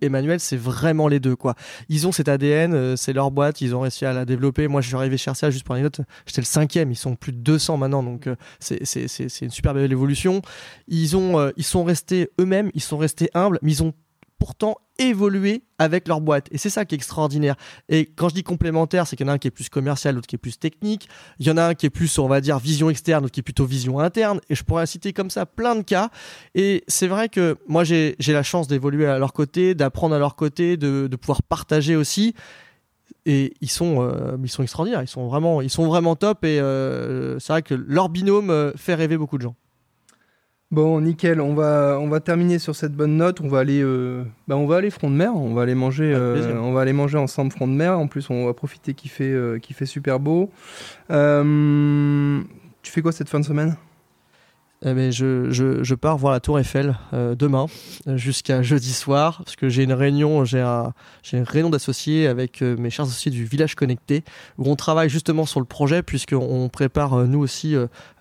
Emmanuel, c'est vraiment les deux quoi. Ils ont cet ADN, euh, c'est leur boîte, ils ont réussi à la développer. Moi, je suis arrivé chez RCA juste pour note, j'étais le cinquième, ils sont plus de 200 maintenant, donc euh, c'est une super belle évolution. Ils ont euh, ils sont restés eux-mêmes, ils sont restés humbles, mais ils ont pourtant évolué avec leur boîte. Et c'est ça qui est extraordinaire. Et quand je dis complémentaire, c'est qu'il y en a un qui est plus commercial, l'autre qui est plus technique. Il y en a un qui est plus, on va dire, vision externe, l'autre qui est plutôt vision interne. Et je pourrais citer comme ça plein de cas. Et c'est vrai que moi, j'ai j'ai la chance d'évoluer à leur côté, d'apprendre à leur côté, de, de pouvoir partager aussi. Et ils sont, euh, ils sont extraordinaires. Ils sont vraiment, ils sont vraiment top. Et euh, c'est vrai que leur binôme euh, fait rêver beaucoup de gens. Bon, nickel. On va, on va terminer sur cette bonne note. On va aller, euh, bah, on va aller front de mer. On va aller manger, euh, on va aller manger ensemble front de mer. En plus, on va profiter qu'il fait, euh, qu'il fait super beau. Euh, tu fais quoi cette fin de semaine? Eh ben, je, je, je pars voir la Tour Eiffel euh, demain jusqu'à jeudi soir parce que j'ai une réunion, j'ai un, j'ai une réunion d'associés avec euh, mes chers associés du village connecté où on travaille justement sur le projet puisqu'on prépare euh, nous aussi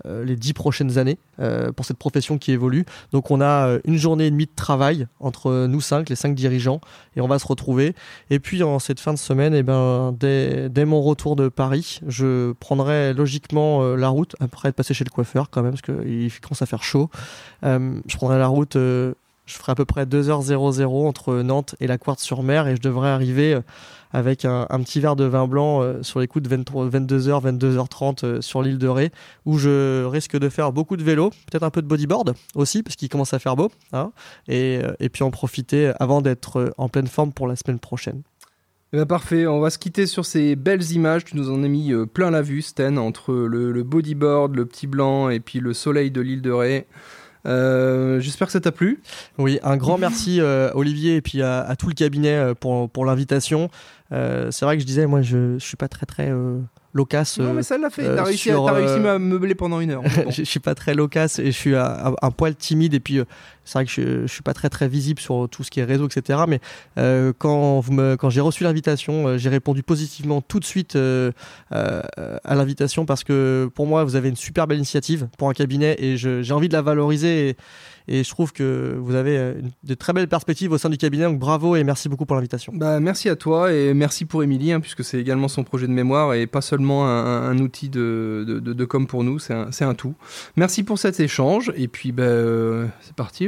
les dix prochaines années euh, pour cette profession qui évolue. Donc on a euh, une journée et demie de travail entre euh, nous cinq, les cinq dirigeants, et on va se retrouver. Et puis en cette fin de semaine, eh ben, dès, dès mon retour de Paris, je prendrai logiquement euh, la route après être passé chez le coiffeur quand même parce qu'il commence à faire chaud. Euh, je prendrai la route. Je ferai à peu près 2h00 entre Nantes et la Quartz-sur-Mer et je devrais arriver euh, avec un, petit verre de vin blanc euh, sur les coups de 23, 22h, 22h30 euh, sur l'île de Ré où je risque de faire beaucoup de vélo, peut-être un peu de bodyboard aussi parce qu'il commence à faire beau hein, et, euh, et puis en profiter avant d'être en pleine forme pour la semaine prochaine. Eh ben, parfait, on va se quitter sur ces belles images. Tu nous en as mis plein la vue, Sten, entre le bodyboard, le petit blanc et puis le soleil de l'île de Ré. Euh, J'espère que ça t'a plu. Oui, un grand merci euh, Olivier et puis à, à tout le cabinet euh, pour, pour l'invitation. Euh, c'est vrai que je disais, moi je, je suis pas très très euh, loquace. non, mais ça l'a fait. T'as réussi, à- sur, t'as réussi euh, à meubler pendant une heure. Bon. je, je suis pas très loquace et je suis un, un- un poil timide et puis euh, c'est vrai que je, je suis pas très très visible sur tout ce qui est réseau etc mais euh, quand vous me quand j'ai reçu l'invitation euh, j'ai répondu positivement tout de suite euh, à l'invitation parce que pour moi vous avez une super belle initiative pour un cabinet et j'ai envie de la valoriser et, je trouve que vous avez de très belles perspectives au sein du cabinet donc bravo et merci beaucoup pour l'invitation Bah, merci à toi et merci pour Émilie, hein, puisque c'est également son projet de mémoire et pas seulement un, outil de, de, com pour nous, c'est un, un tout. Merci pour cet échange et puis bah, c'est parti,